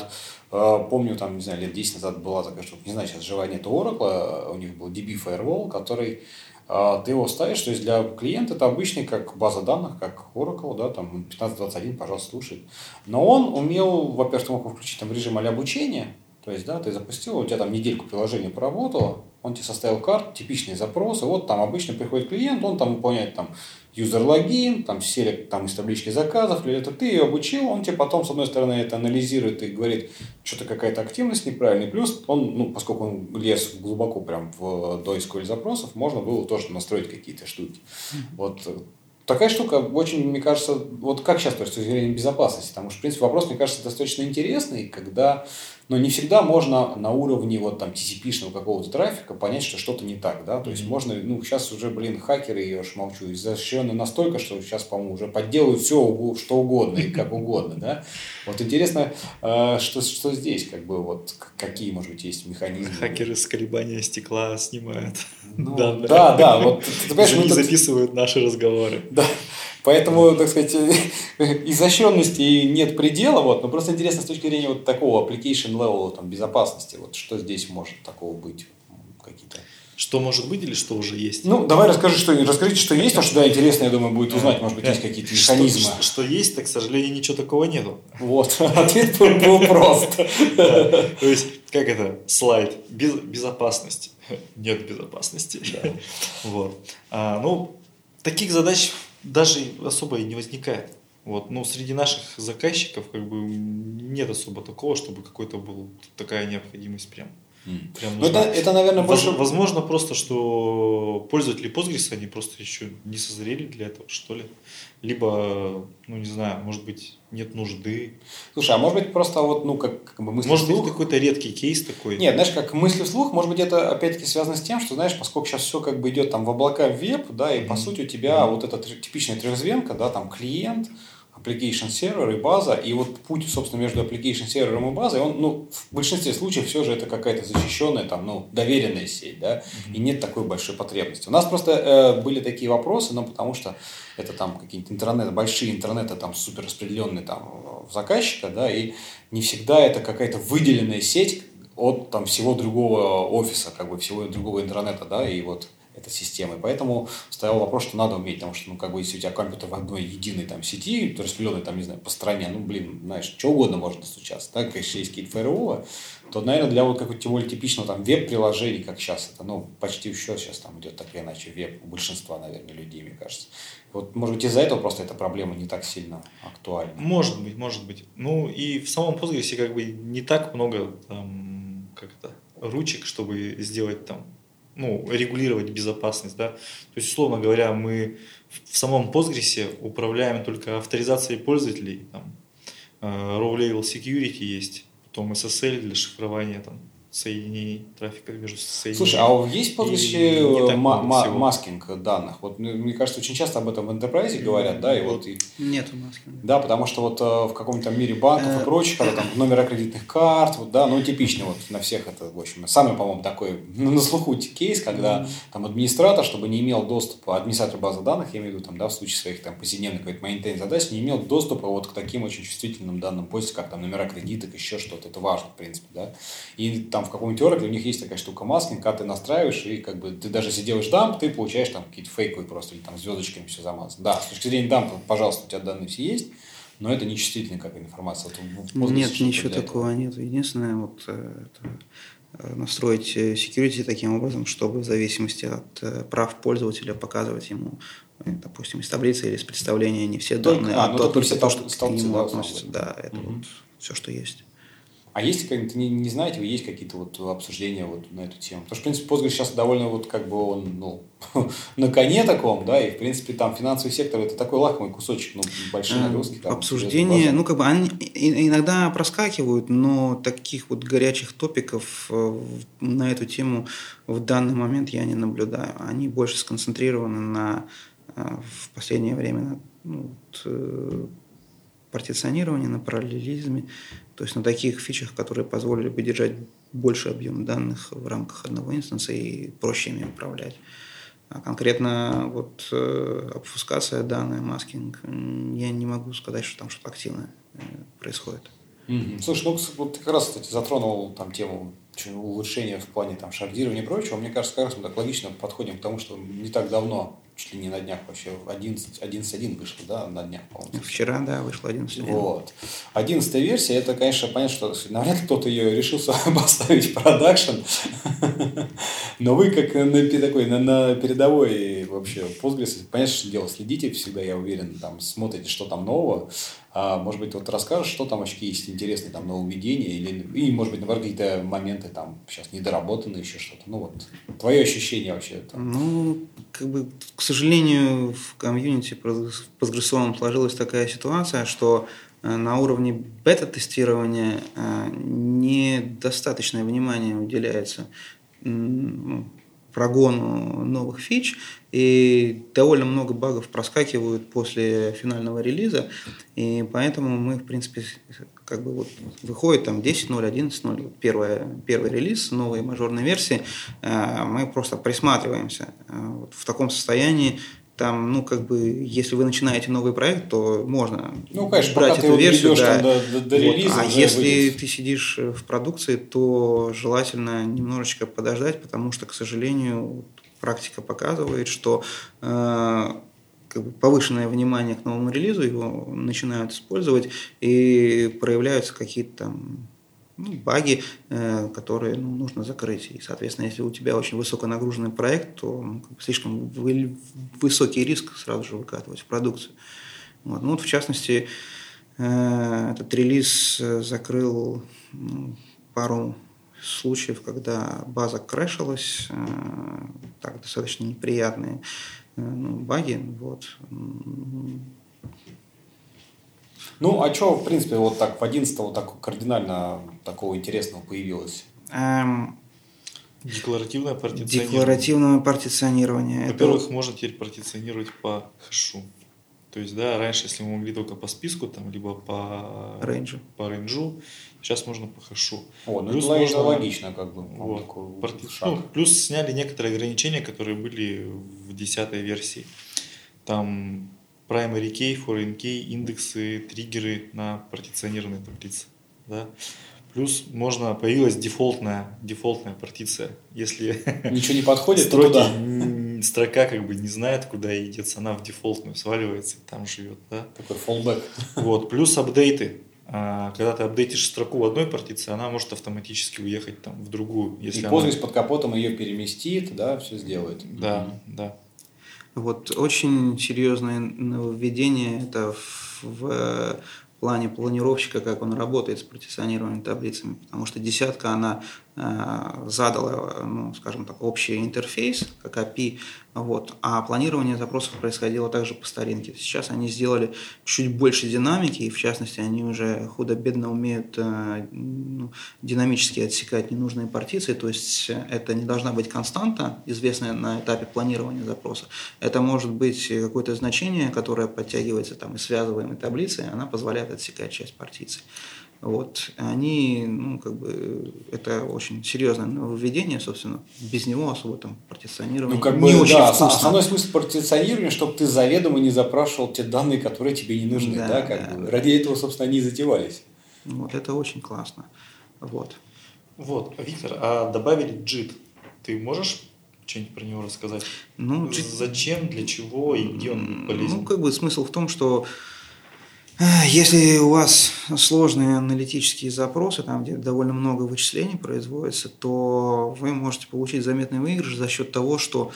вот э, помню, там, не знаю, лет 10 назад была такая штука, не знаю, сейчас жива нет Oracle, у них был DB Firewall, который ты его ставишь, то есть для клиента это обычный как база данных, как Oracle, да, там 1521, пожалуйста, слушай. Но он умел, во-первых, ты мог включить там режим а обучения, то есть, да, ты запустил, у тебя там недельку приложение поработало, он тебе составил карт, типичные запросы, вот там обычно приходит клиент, он там выполняет там юзер логин, там селек там из таблички заказов, или это ты ее обучил, он тебе потом, с одной стороны, это анализирует и говорит, что-то какая-то активность неправильная, плюс он, ну, поскольку он лез глубоко прям в до SQL запросов, можно было тоже настроить какие-то штуки. Вот такая штука очень, мне кажется, вот как сейчас, то есть, с точки зрения безопасности, потому что, в принципе, вопрос, мне кажется, достаточно интересный, когда но не всегда можно на уровне вот там TCP-шного какого-то трафика понять, что что-то не так, да, то есть можно, ну, сейчас уже, блин, хакеры, я уж молчу, защищены настолько, что сейчас, по-моему, уже подделывают все, что угодно и как угодно, да. Вот интересно, э, что, что здесь, как бы, вот, какие, может быть, есть механизмы. Хакеры с колебания стекла снимают. Ну, да, да, да, вот, ты понимаешь, мы записывают наши разговоры. Да, Поэтому, так сказать, изощренности нет предела, вот, но просто интересно с точки зрения вот такого application level там, безопасности, вот что здесь может такого быть, какие-то что может быть или что уже есть? Ну, давай расскажи, что, расскажите, что есть, потому что, да, интересно, я думаю, будет узнать, может быть, есть какие-то механизмы. Что, что есть, так, к сожалению, ничего такого нету. Вот, ответ был прост. То есть, как это, слайд, безопасность. Нет безопасности. Вот. А, ну, таких задач даже особо и не возникает. Вот, но среди наших заказчиков как бы нет особо такого, чтобы какой-то был такая необходимость прям. Прям ну, это, это, наверное, больше... Возможно, просто, что пользователи Postgres, они просто еще не созрели для этого, что ли. Либо, ну, не знаю, может быть, нет нужды. Слушай, а может быть, просто вот, ну, как, как бы мысли Может вслух... быть, какой-то редкий кейс такой. Нет, знаешь, как мысли вслух, может быть, это опять-таки связано с тем, что, знаешь, поскольку сейчас все как бы идет там в облака в веб, да, и mm-hmm. по сути у тебя mm-hmm. вот эта типичная трехзвенка, да, там клиент, application server и база, и вот путь, собственно, между application сервером и базой, он, ну, в большинстве случаев все же это какая-то защищенная, там, ну, доверенная сеть, да, mm-hmm. и нет такой большой потребности. У нас просто э, были такие вопросы, но потому что это там какие-то интернеты, большие интернеты, там, супер распределенные там в заказчика, да, и не всегда это какая-то выделенная сеть от там всего другого офиса, как бы всего другого интернета, да, и вот этой системой. Поэтому стоял вопрос, что надо уметь, потому что, ну, как бы, если у тебя компьютер в одной единой там сети, распределенной там, не знаю, по стране, ну, блин, знаешь, что угодно может достучаться, так, если есть какие-то фаерволы, то, наверное, для вот какого-то тем более типичного там веб-приложений, как сейчас это, ну, почти все сейчас там идет так или иначе веб у большинства, наверное, людей, мне кажется. Вот, может быть, из-за этого просто эта проблема не так сильно актуальна. Может быть, может быть. Ну, и в самом Postgres как бы не так много там, как то ручек, чтобы сделать там, ну, регулировать безопасность, да. То есть, условно говоря, мы в самом Postgres управляем только авторизацией пользователей, там, э, Row Level Security есть, потом SSL для шифрования там, соединений, трафика между соединениями. Слушай, а есть подключение маскинг данных? Вот ну, мне кажется, очень часто об этом в Enterprise говорят, да, и вот... И... Нет маскинга. Да, потому что вот э, в каком-то мире банков и э, прочих, когда там номера кредитных карт, вот, да, ну, типично вот на всех это, в общем, самый, по-моему, такой на слуху кейс, когда там администратор, чтобы не имел доступа, администратор базы данных, я имею в виду, там, да, в случае своих там повседневных какой-то maintain задач, не имел доступа вот к таким очень чувствительным данным почты, как там номера кредиток, еще что-то, это важно, в принципе, да, и там там в каком-нибудь Oracle у них есть такая штука маскинг, когда ты настраиваешь, и как бы ты даже если делаешь дамп, ты получаешь там какие-то фейковые просто, или там звездочками все замазано. Да, с точки зрения дампа, пожалуйста, у тебя данные все есть, но это не чувствительная как информация. Вот нет, ничего такого этого. нет. Единственное, вот э, это э, настроить э, security таким образом, чтобы в зависимости от прав пользователя показывать ему, допустим, из таблицы или из представления не все данные, а, а ну, то, только все то, что к нему да, относится. Да, это угу. вот все, что есть. А есть какие-то, не, не знаете, вы есть какие-то вот обсуждения вот на эту тему? Потому что, в принципе, Postgres сейчас довольно вот как бы он, ну, на коне таком, да, и, в принципе, там финансовый сектор это такой лакомый кусочек, ну, большие э, нагрузки. Там, Обсуждения, ну, как бы они иногда проскакивают, но таких вот горячих топиков э, на эту тему в данный момент я не наблюдаю. Они больше сконцентрированы на э, в последнее время ну, вот, партиционировании, на параллелизме, то есть на таких фичах, которые позволили бы держать больше объем данных в рамках одного инстанса и проще ими управлять. А конкретно вот э, обфускация данных, маскинг, я не могу сказать, что там что-то активное э, происходит. Mm-hmm. Слушай, ну вот ты как раз, кстати, затронул там тему улучшения в плане там шардирования и прочего. Мне кажется, как раз мы так логично подходим к тому, что не так давно чуть ли не на днях вообще 11.1 11, вышло, да, на днях, по-моему. Вчера, да, вышло 11.1. Вот. 11 версия, это, конечно, понятно, что навряд ли кто-то ее решился поставить в продакшн, но вы как на, такой, на, на передовой вообще Postgres, понятно, что дело следите всегда, я уверен, там смотрите, что там нового, а, может быть, вот расскажешь, что там вообще есть интересные там нововведения, или, и, может быть, наоборот, какие-то моменты там сейчас недоработаны, еще что-то. Ну, вот, твое ощущение вообще. Там. Ну, как бы, к сожалению, в комьюнити постгрессовом сложилась такая ситуация, что э, на уровне бета-тестирования э, недостаточное внимание уделяется ну, прогону новых фич, и довольно много багов проскакивают после финального релиза, и поэтому мы, в принципе, как бы вот выходит там 10.0, 11.0, первая, первый релиз новой мажорной версии, э, мы просто присматриваемся. Э, вот в таком состоянии там, ну, как бы, если вы начинаете новый проект, то можно ну, конечно, брать эту версию. Да. Там, до, до, до релиза, вот. А если выйдет. ты сидишь в продукции, то желательно немножечко подождать, потому что, к сожалению, практика показывает, что э, как бы повышенное внимание к новому релизу, его начинают использовать, и проявляются какие-то там ну, баги, э, которые ну, нужно закрыть. И, соответственно, если у тебя очень высоконагруженный проект, то ну, слишком высокий риск сразу же выкатывать в продукцию. Вот. Ну, вот, в частности, э, этот релиз закрыл ну, пару случаев, когда база крэшилась, э, так достаточно неприятные ну, баги. Вот. Ну, а что, в принципе, вот так в 11 вот так кардинально такого интересного появилось? Эм, Декларативное партиционирование. Декларативное партиционирование. Во-первых, это... можно теперь партиционировать по хэшу. То есть, да, раньше, если мы могли только по списку, там, либо по range у, по range у сейчас можно по хэшу. О, ну плюс это можно... логично, как бы. Вот, такой парти... ну, плюс сняли некоторые ограничения, которые были в десятой версии. Там primary key, foreign key, индексы, триггеры на партиционированной таблице. Да? Плюс можно появилась дефолтная, дефолтная партиция. Если ничего не подходит, строки, то туда. строка как бы не знает, куда ей деться, она в дефолтную сваливается, там живет, да. Такой фоллбэк. Вот, плюс апдейты. А, когда ты апдейтишь строку в одной партиции, она может автоматически уехать там в другую. Если И она... Под капотом ее переместит, да, все сделает. Да, mm-hmm. да. Вот очень серьезное нововведение это в, в плане планировщика, как он работает с партиционированными таблицами, потому что десятка, она э, задала, ну, скажем так, общий интерфейс, как API, вот, а планирование запросов происходило также по старинке. Сейчас они сделали чуть больше динамики, и в частности они уже худо-бедно умеют э, ну, динамически отсекать ненужные партиции, то есть это не должна быть константа, известная на этапе планирования запроса. Это может быть какое-то значение, которое подтягивается там из связываемой таблицы, она позволяет отсекать часть партиций. Вот. Они, ну, как бы, это очень серьезное нововведение, собственно, без него особо там партиционирование ну, как бы, не очень да, вкусно. Основной смысл партиционирования, чтобы ты заведомо не запрашивал те данные, которые тебе не нужны, да, да, как да. бы. Ради этого, собственно, они и затевались. Вот, это очень классно. Вот. Вот, Виктор, а добавили JIT. Ты можешь что-нибудь про него рассказать? Ну, Зачем, для чего и где он полезен? Ну, как бы смысл в том, что если у вас сложные аналитические запросы, там, где довольно много вычислений производится, то вы можете получить заметный выигрыш за счет того, что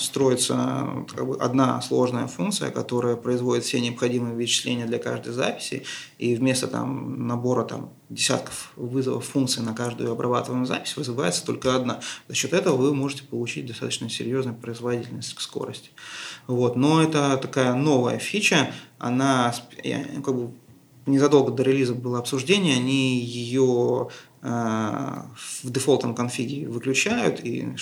строится как бы, одна сложная функция, которая производит все необходимые вычисления для каждой записи, и вместо там, набора там, десятков вызовов функций на каждую обрабатываемую запись вызывается только одна. За счет этого вы можете получить достаточно серьезную производительность к скорости. Вот. Но это такая новая фича, она как бы незадолго до релиза было обсуждение, они ее э, в дефолтном конфиге выключают, и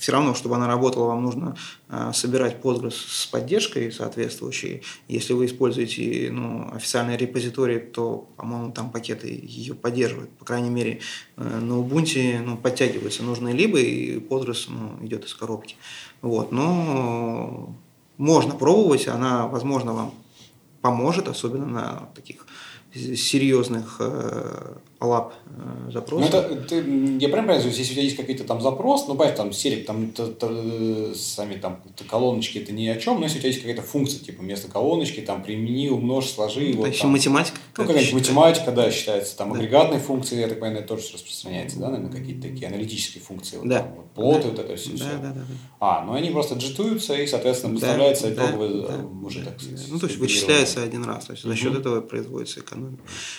все равно, чтобы она работала, вам нужно э, собирать Postgres с поддержкой соответствующей. Если вы используете ну, официальный репозиторий, то, по-моему, там пакеты ее поддерживают. По крайней мере, э, на Ubuntu ну, подтягиваются нужные либо, и Postgres ну, идет из коробки. Вот. Но можно пробовать, она, возможно, вам поможет, особенно на таких серьезных э, лап э, запросов. Ну, это, ты, я прям понимаю, если у тебя есть какой-то там запрос, ну, понятно, там серик, там т, т, сами там колоночки это ни о чем, но если у тебя есть какая-то функция, типа вместо колоночки, там примени, умножь, сложи. Ну, вот, еще там, математика. Ну, какая-нибудь математика, да, считается, там да. агрегатные функции, я так понимаю, это тоже распространяется, да, наверное, какие-то такие аналитические функции, вот, да. там, вот, плоты, да. вот это все. Да, все. да, да, да. А, ну они просто джитуются и, соответственно, поставляются да, итоговые да, уже, так сказать. Ну, то есть вычисляется один раз, то есть за счет этого производится экономия.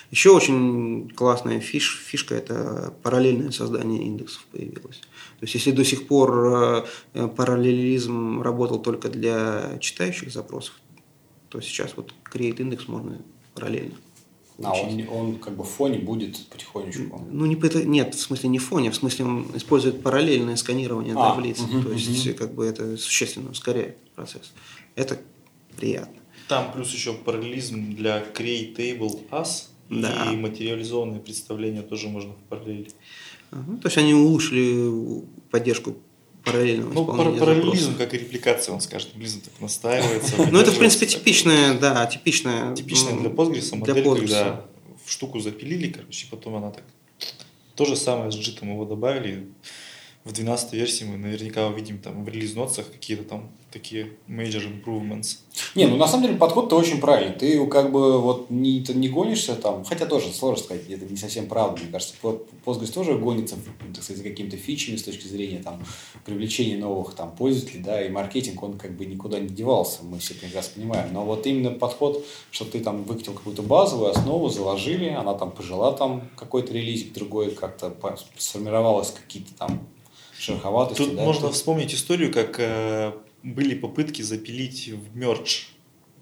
Еще очень классная фиш, фишка это параллельное создание индексов появилось. То есть если до сих пор э, параллелизм работал только для читающих запросов, то сейчас вот create индекс можно параллельно. А он, он как бы в фоне будет потихонечку? Ну, не, нет, в смысле не в фоне, в смысле он использует параллельное сканирование а, таблиц. Угу, то есть, угу. как бы это существенно ускоряет процесс. Это приятно. Там плюс еще параллелизм для create table as да. и материализованные представления тоже можно в параллели. Ага, то есть они улучшили поддержку параллельного ну, исполнения параллелизм, как и репликация, он скажет, близко так настаивается. Ну, это, в принципе, типичная, да, типичная. Типичная для Postgres модель, когда в штуку запилили, короче, потом она так... То же самое с JIT его добавили, в 12 версии мы наверняка увидим там в релиз-нотсах какие-то там такие major improvements. Не, ну на самом деле подход-то очень правильный. Ты как бы вот не, не гонишься там, хотя тоже сложно сказать, это не совсем правда, мне кажется. Вот Postgres тоже гонится, так сказать, за какими-то фичами с точки зрения там привлечения новых там пользователей, да, и маркетинг, он как бы никуда не девался, мы все прекрасно понимаем. Но вот именно подход, что ты там выкатил какую-то базовую основу, заложили, она там пожила там какой-то релизик другой, как-то сформировалась какие-то там шероховатости. Тут да, можно это... вспомнить историю, как э, были попытки запилить в мерч.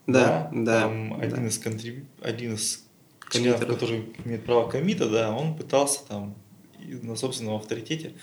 Да, да. Там да. один из контриб... один из членов, который имеет право комита, да, он пытался там на собственном авторитете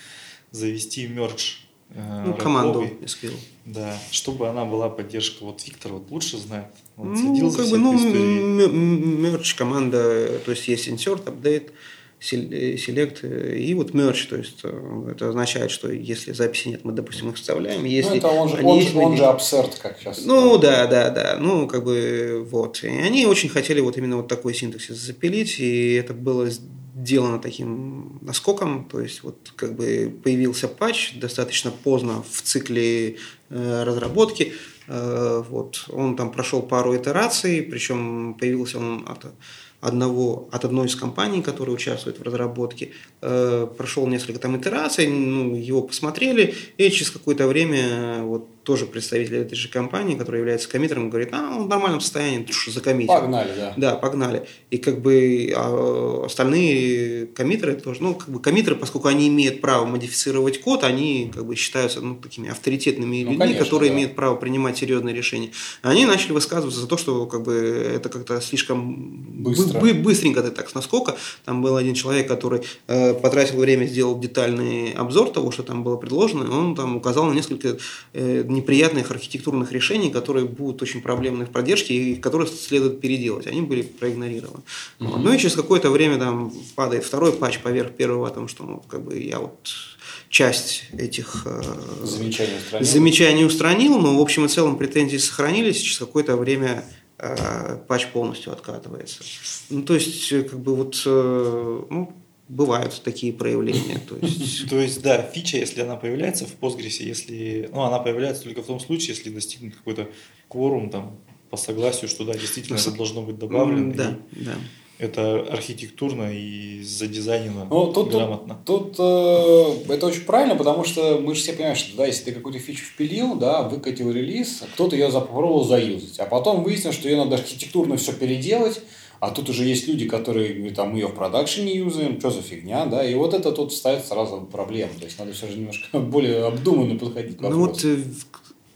завести мерч. Э, ну, команду SQL. Да, чтобы она была поддержка. Вот Виктор вот лучше знает. Он ну, следил за как бы, ну, мерч команда, то есть есть insert, update, select э, и вот merge, то есть э, это означает, что если записи нет, мы, допустим, их вставляем. Если ну, это он же, он, же, он же absurd, как сейчас. Ну, да, да, да, ну, как бы, вот. И они очень хотели вот именно вот такой синтаксис запилить, и это было сделано таким наскоком, то есть вот как бы появился патч достаточно поздно в цикле э, разработки, э, вот он там прошел пару итераций, причем появился он от одного, от одной из компаний, которая участвует в разработке, э, прошел несколько там итераций, ну, его посмотрели, и через какое-то время вот тоже представитель этой же компании, который является коммитером, говорит, а, он в нормальном состоянии, ты что, закоммитил. Погнали, да. Да, погнали. И как бы а остальные коммитеры тоже, ну, как бы коммитеры, поскольку они имеют право модифицировать код, они как бы считаются, ну, такими авторитетными ну, людьми, конечно, которые да. имеют право принимать серьезные решения. Они начали высказываться за то, что как бы это как-то слишком Быстро. Бы, быстренько ты так, насколько. Там был один человек, который э, потратил время, сделал детальный обзор того, что там было предложено, и он там указал на несколько э, неприятных архитектурных решений, которые будут очень проблемны в продержке и которые следует переделать. Они были проигнорированы. Mm-hmm. Вот. Ну и через какое-то время там падает второй патч поверх первого о том, что ну, как бы я вот часть этих э, замечаний устранил. замечаний устранил, но в общем и целом претензии сохранились, через какое-то время э, патч полностью откатывается. Ну, то есть, э, как бы вот, ну, бывают такие проявления. То есть... то есть, да, фича, если она появляется в Postgres, если, ну, она появляется только в том случае, если достигнут какой-то кворум там по согласию, что да, действительно это должно быть добавлено. Да, да. Это архитектурно и задизайнено ну, тут, грамотно. Тут, тут э, это очень правильно, потому что мы же все понимаем, что да, если ты какую-то фичу впилил, да, выкатил релиз, кто-то ее попробовал заюзать, а потом выяснилось, что ее надо архитектурно все переделать, а тут уже есть люди, которые там ее в продакшене юзаем, что за фигня, да, и вот это тут ставит сразу проблему. То есть надо все же немножко более обдуманно подходить к вопросу. Ну вот, э,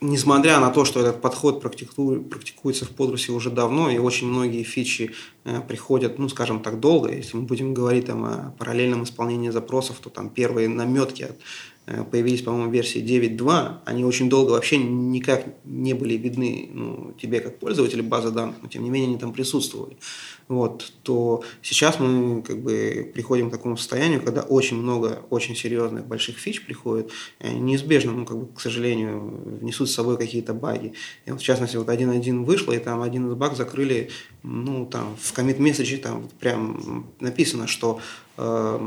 несмотря на то, что этот подход практику, практикуется в подрусе уже давно, и очень многие фичи э, приходят, ну, скажем так, долго, если мы будем говорить там, о параллельном исполнении запросов, то там первые наметки от появились, по-моему, версии 9.2, они очень долго вообще никак не были видны ну, тебе как пользователю базы данных, но тем не менее они там присутствовали. Вот, то сейчас мы как бы приходим к такому состоянию, когда очень много очень серьезных больших фич приходит, неизбежно, ну, как бы, к сожалению, внесут с собой какие-то баги. И вот, в частности, вот 1.1 вышло, и там один из баг закрыли, ну, там, в commit message там прям написано, что э,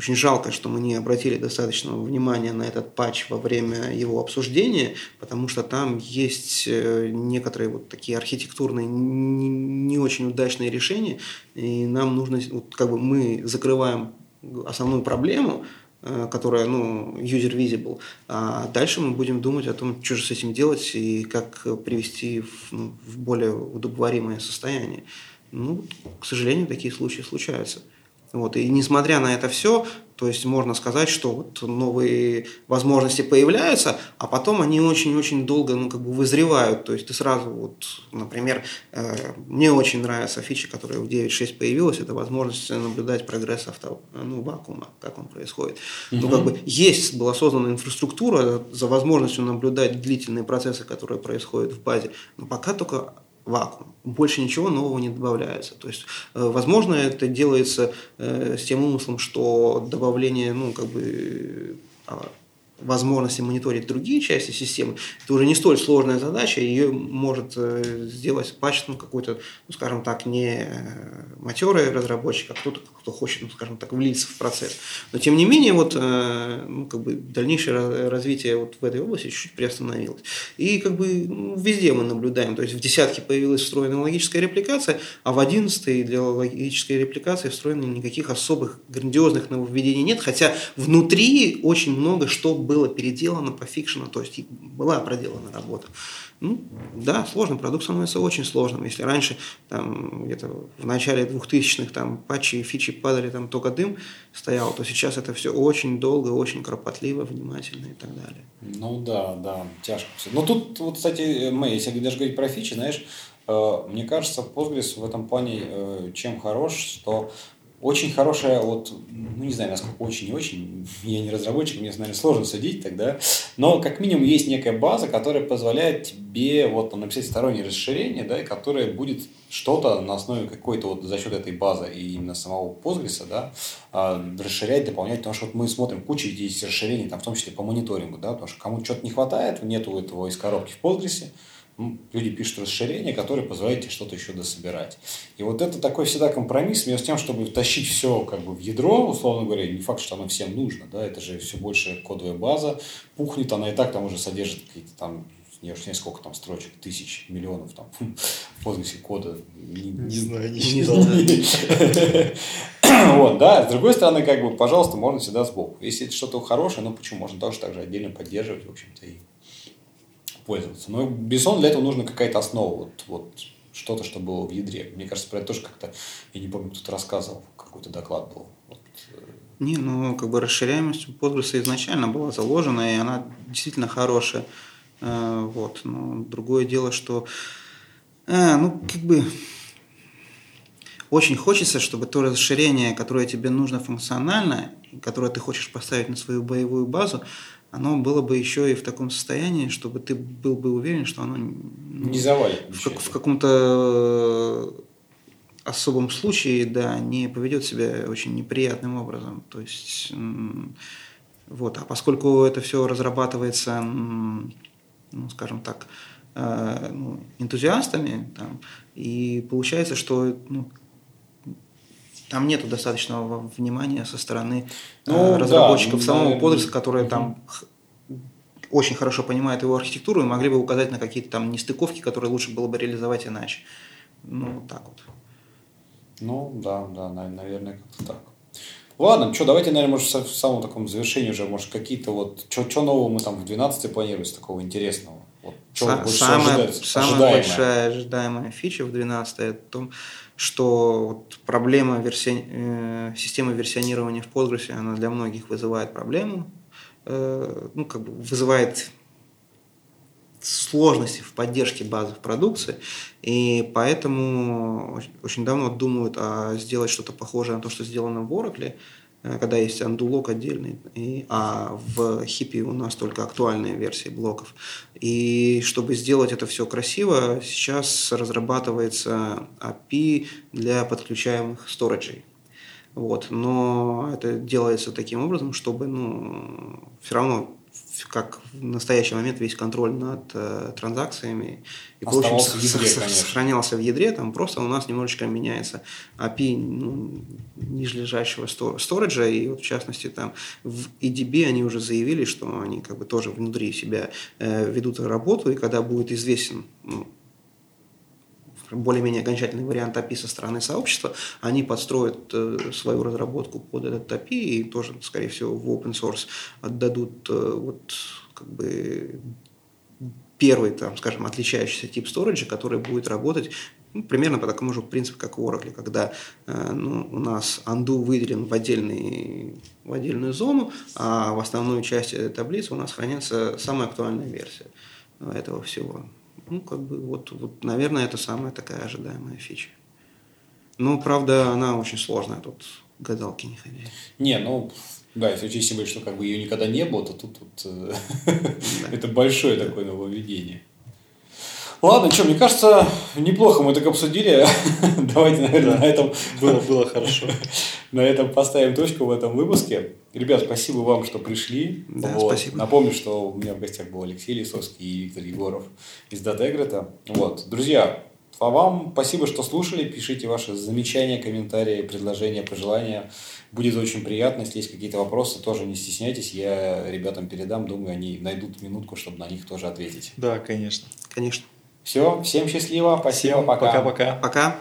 очень жалко, что мы не обратили достаточного внимания на этот патч во время его обсуждения, потому что там есть э, некоторые вот такие архитектурные не очень удачные решения, и нам нужно, вот как бы мы закрываем основную проблему, э, которая, ну, user visible, а дальше мы будем думать о том, что же с этим делать и как привести в, ну, в более удобоваримое состояние. Ну, к сожалению, такие случаи случаются. Вот, и несмотря на это все, то есть можно сказать, что вот новые возможности появляются, а потом они очень-очень долго ну, как бы вызревают. То есть ты сразу, вот, например, э, мне очень нравится фича, которая в 9.6 появилась, это возможность наблюдать прогресс авто, ну, вакуума, как он происходит. Угу. Ну, как бы есть, была создана инфраструктура за возможностью наблюдать длительные процессы, которые происходят в базе, но пока только вакуум. Больше ничего нового не добавляется. То есть, э, возможно, это делается э, с тем умыслом, что добавление, ну, как бы а, возможности мониторить другие части системы, это уже не столь сложная задача, ее может э, сделать патч, какой-то, ну, скажем так, не э, матерый разработчик, а кто-то, кто хочет, ну, скажем так, влиться в процесс. Но, тем не менее, вот, э, ну, как бы дальнейшее развитие вот в этой области чуть-чуть приостановилось. И, как бы, ну, везде мы наблюдаем, то есть в десятке появилась встроенная логическая репликация, а в одиннадцатой для логической репликации встроено никаких особых грандиозных нововведений нет, хотя внутри очень много что было переделано по фикшену, то есть была проделана работа. Ну, да, сложный продукт становится очень сложным. Если раньше, там, где-то в начале 2000-х, там, патчи и фичи падали, там, только дым стоял, то сейчас это все очень долго, очень кропотливо, внимательно и так далее. Ну, да, да, тяжко все. Но тут, вот, кстати, мы, если даже говорить про фичи, знаешь, э, мне кажется, Postgres в этом плане э, чем хорош, что очень хорошая, вот, ну не знаю, насколько очень и очень, я не разработчик, мне, наверное, сложно судить тогда, но как минимум есть некая база, которая позволяет тебе вот написать стороннее расширение, да, которое будет что-то на основе какой-то вот за счет этой базы и именно самого Postgres, да, а, расширять, дополнять, потому что вот мы смотрим кучу есть расширений, там, в том числе по мониторингу, да, потому что кому-то что-то не хватает, нету этого из коробки в Postgres, ну, люди пишут расширение, которое позволяет тебе что-то еще дособирать. И вот это такой всегда компромисс между тем, чтобы тащить все как бы в ядро, условно говоря, не факт, что оно всем нужно, да, это же все больше кодовая база, пухнет, она и так там уже содержит какие-то там не уж не сколько там строчек, тысяч, миллионов там в Postgres кода. Не, не, не знаю, не считал. Вот, да, с другой стороны, как бы, пожалуйста, можно всегда сбоку. Если это что-то хорошее, ну почему? Можно тоже так же отдельно поддерживать, в общем-то, и пользоваться. Но, безусловно, для этого нужна какая-то основа, вот, вот что-то, что было в ядре. Мне кажется, про это тоже как-то, я не помню, кто-то рассказывал, какой-то доклад был. Вот. Э. Не, ну, как бы расширяемость Postgres изначально была заложена, и она действительно хорошая. Э, вот. Но другое дело, что, э, ну, как бы, очень хочется, чтобы то расширение, которое тебе нужно функционально, которое ты хочешь поставить на свою боевую базу, оно было бы еще и в таком состоянии, чтобы ты был бы уверен, что оно ну, не завалит. В, как, в каком-то особом случае, да, не поведет себя очень неприятным образом. То есть, вот, а поскольку это все разрабатывается, ну, скажем так, э, ну, энтузиастами, там, и получается, что ну, там нету достаточного внимания со стороны э, ну, разработчиков да, самого подреса, которые угу. там очень хорошо понимают его архитектуру и могли бы указать на какие-то там нестыковки, которые лучше было бы реализовать иначе. Ну, вот так вот. Ну, да, да, наверное, как-то так. Ладно, что, давайте, наверное, может, в самом таком завершении уже, может, какие-то вот, что нового мы там в 12 планируем такого интересного? Вот, Са- самая, самая большая ожидаемая фича в 12 это в том, что вот проблема верси... э, системы версионирования в Postgres, она для многих вызывает проблему, э, ну, как бы вызывает сложности в поддержке базовой продукции, и поэтому очень давно думают о сделать что-то похожее на то, что сделано в Oracle, когда есть андулок отдельный, и, а в хипе у нас только актуальные версии блоков. И чтобы сделать это все красиво, сейчас разрабатывается API для подключаемых сториджей. Вот. Но это делается таким образом, чтобы ну, все равно как в настоящий момент весь контроль над э, транзакциями. И прочим в ядре, сохранялся в ядре, там просто у нас немножечко меняется API ну, нижележащего сториджа, и вот в частности там в EDB они уже заявили, что они как бы тоже внутри себя э, ведут работу, и когда будет известен ну, более-менее окончательный вариант API со стороны сообщества, они подстроят э, свою разработку под этот API и тоже, скорее всего, в open source отдадут э, вот как бы первый, там, скажем, отличающийся тип сториджа, который будет работать ну, примерно по такому же принципу, как в Oracle, когда э, ну, у нас undo выделен в, отдельный, в отдельную зону, а в основную часть таблицы у нас хранится самая актуальная версия этого всего. Ну, как бы, вот, вот, наверное, это самая такая ожидаемая фича. Ну, правда, она очень сложная, тут гадалки не ходи. Не, ну, да, если учесть что как бы ее никогда не было, то тут, тут э, это большое такое нововведение. Ладно, что, мне кажется, неплохо мы так обсудили. Давайте, наверное, на этом... Было, было хорошо. на этом поставим точку в этом выпуске. Ребят, спасибо вам, что пришли. Да, вот. спасибо. Напомню, что у меня в гостях был Алексей Лисовский и Виктор Егоров из Датегрета. Вот. Друзья, а вам спасибо, что слушали. Пишите ваши замечания, комментарии, предложения, пожелания. Будет очень приятно. Если есть какие-то вопросы, тоже не стесняйтесь. Я ребятам передам. Думаю, они найдут минутку, чтобы на них тоже ответить. Да, конечно. Конечно. Все, всем счастливо. Спасибо. Пока. Пока-пока. Пока.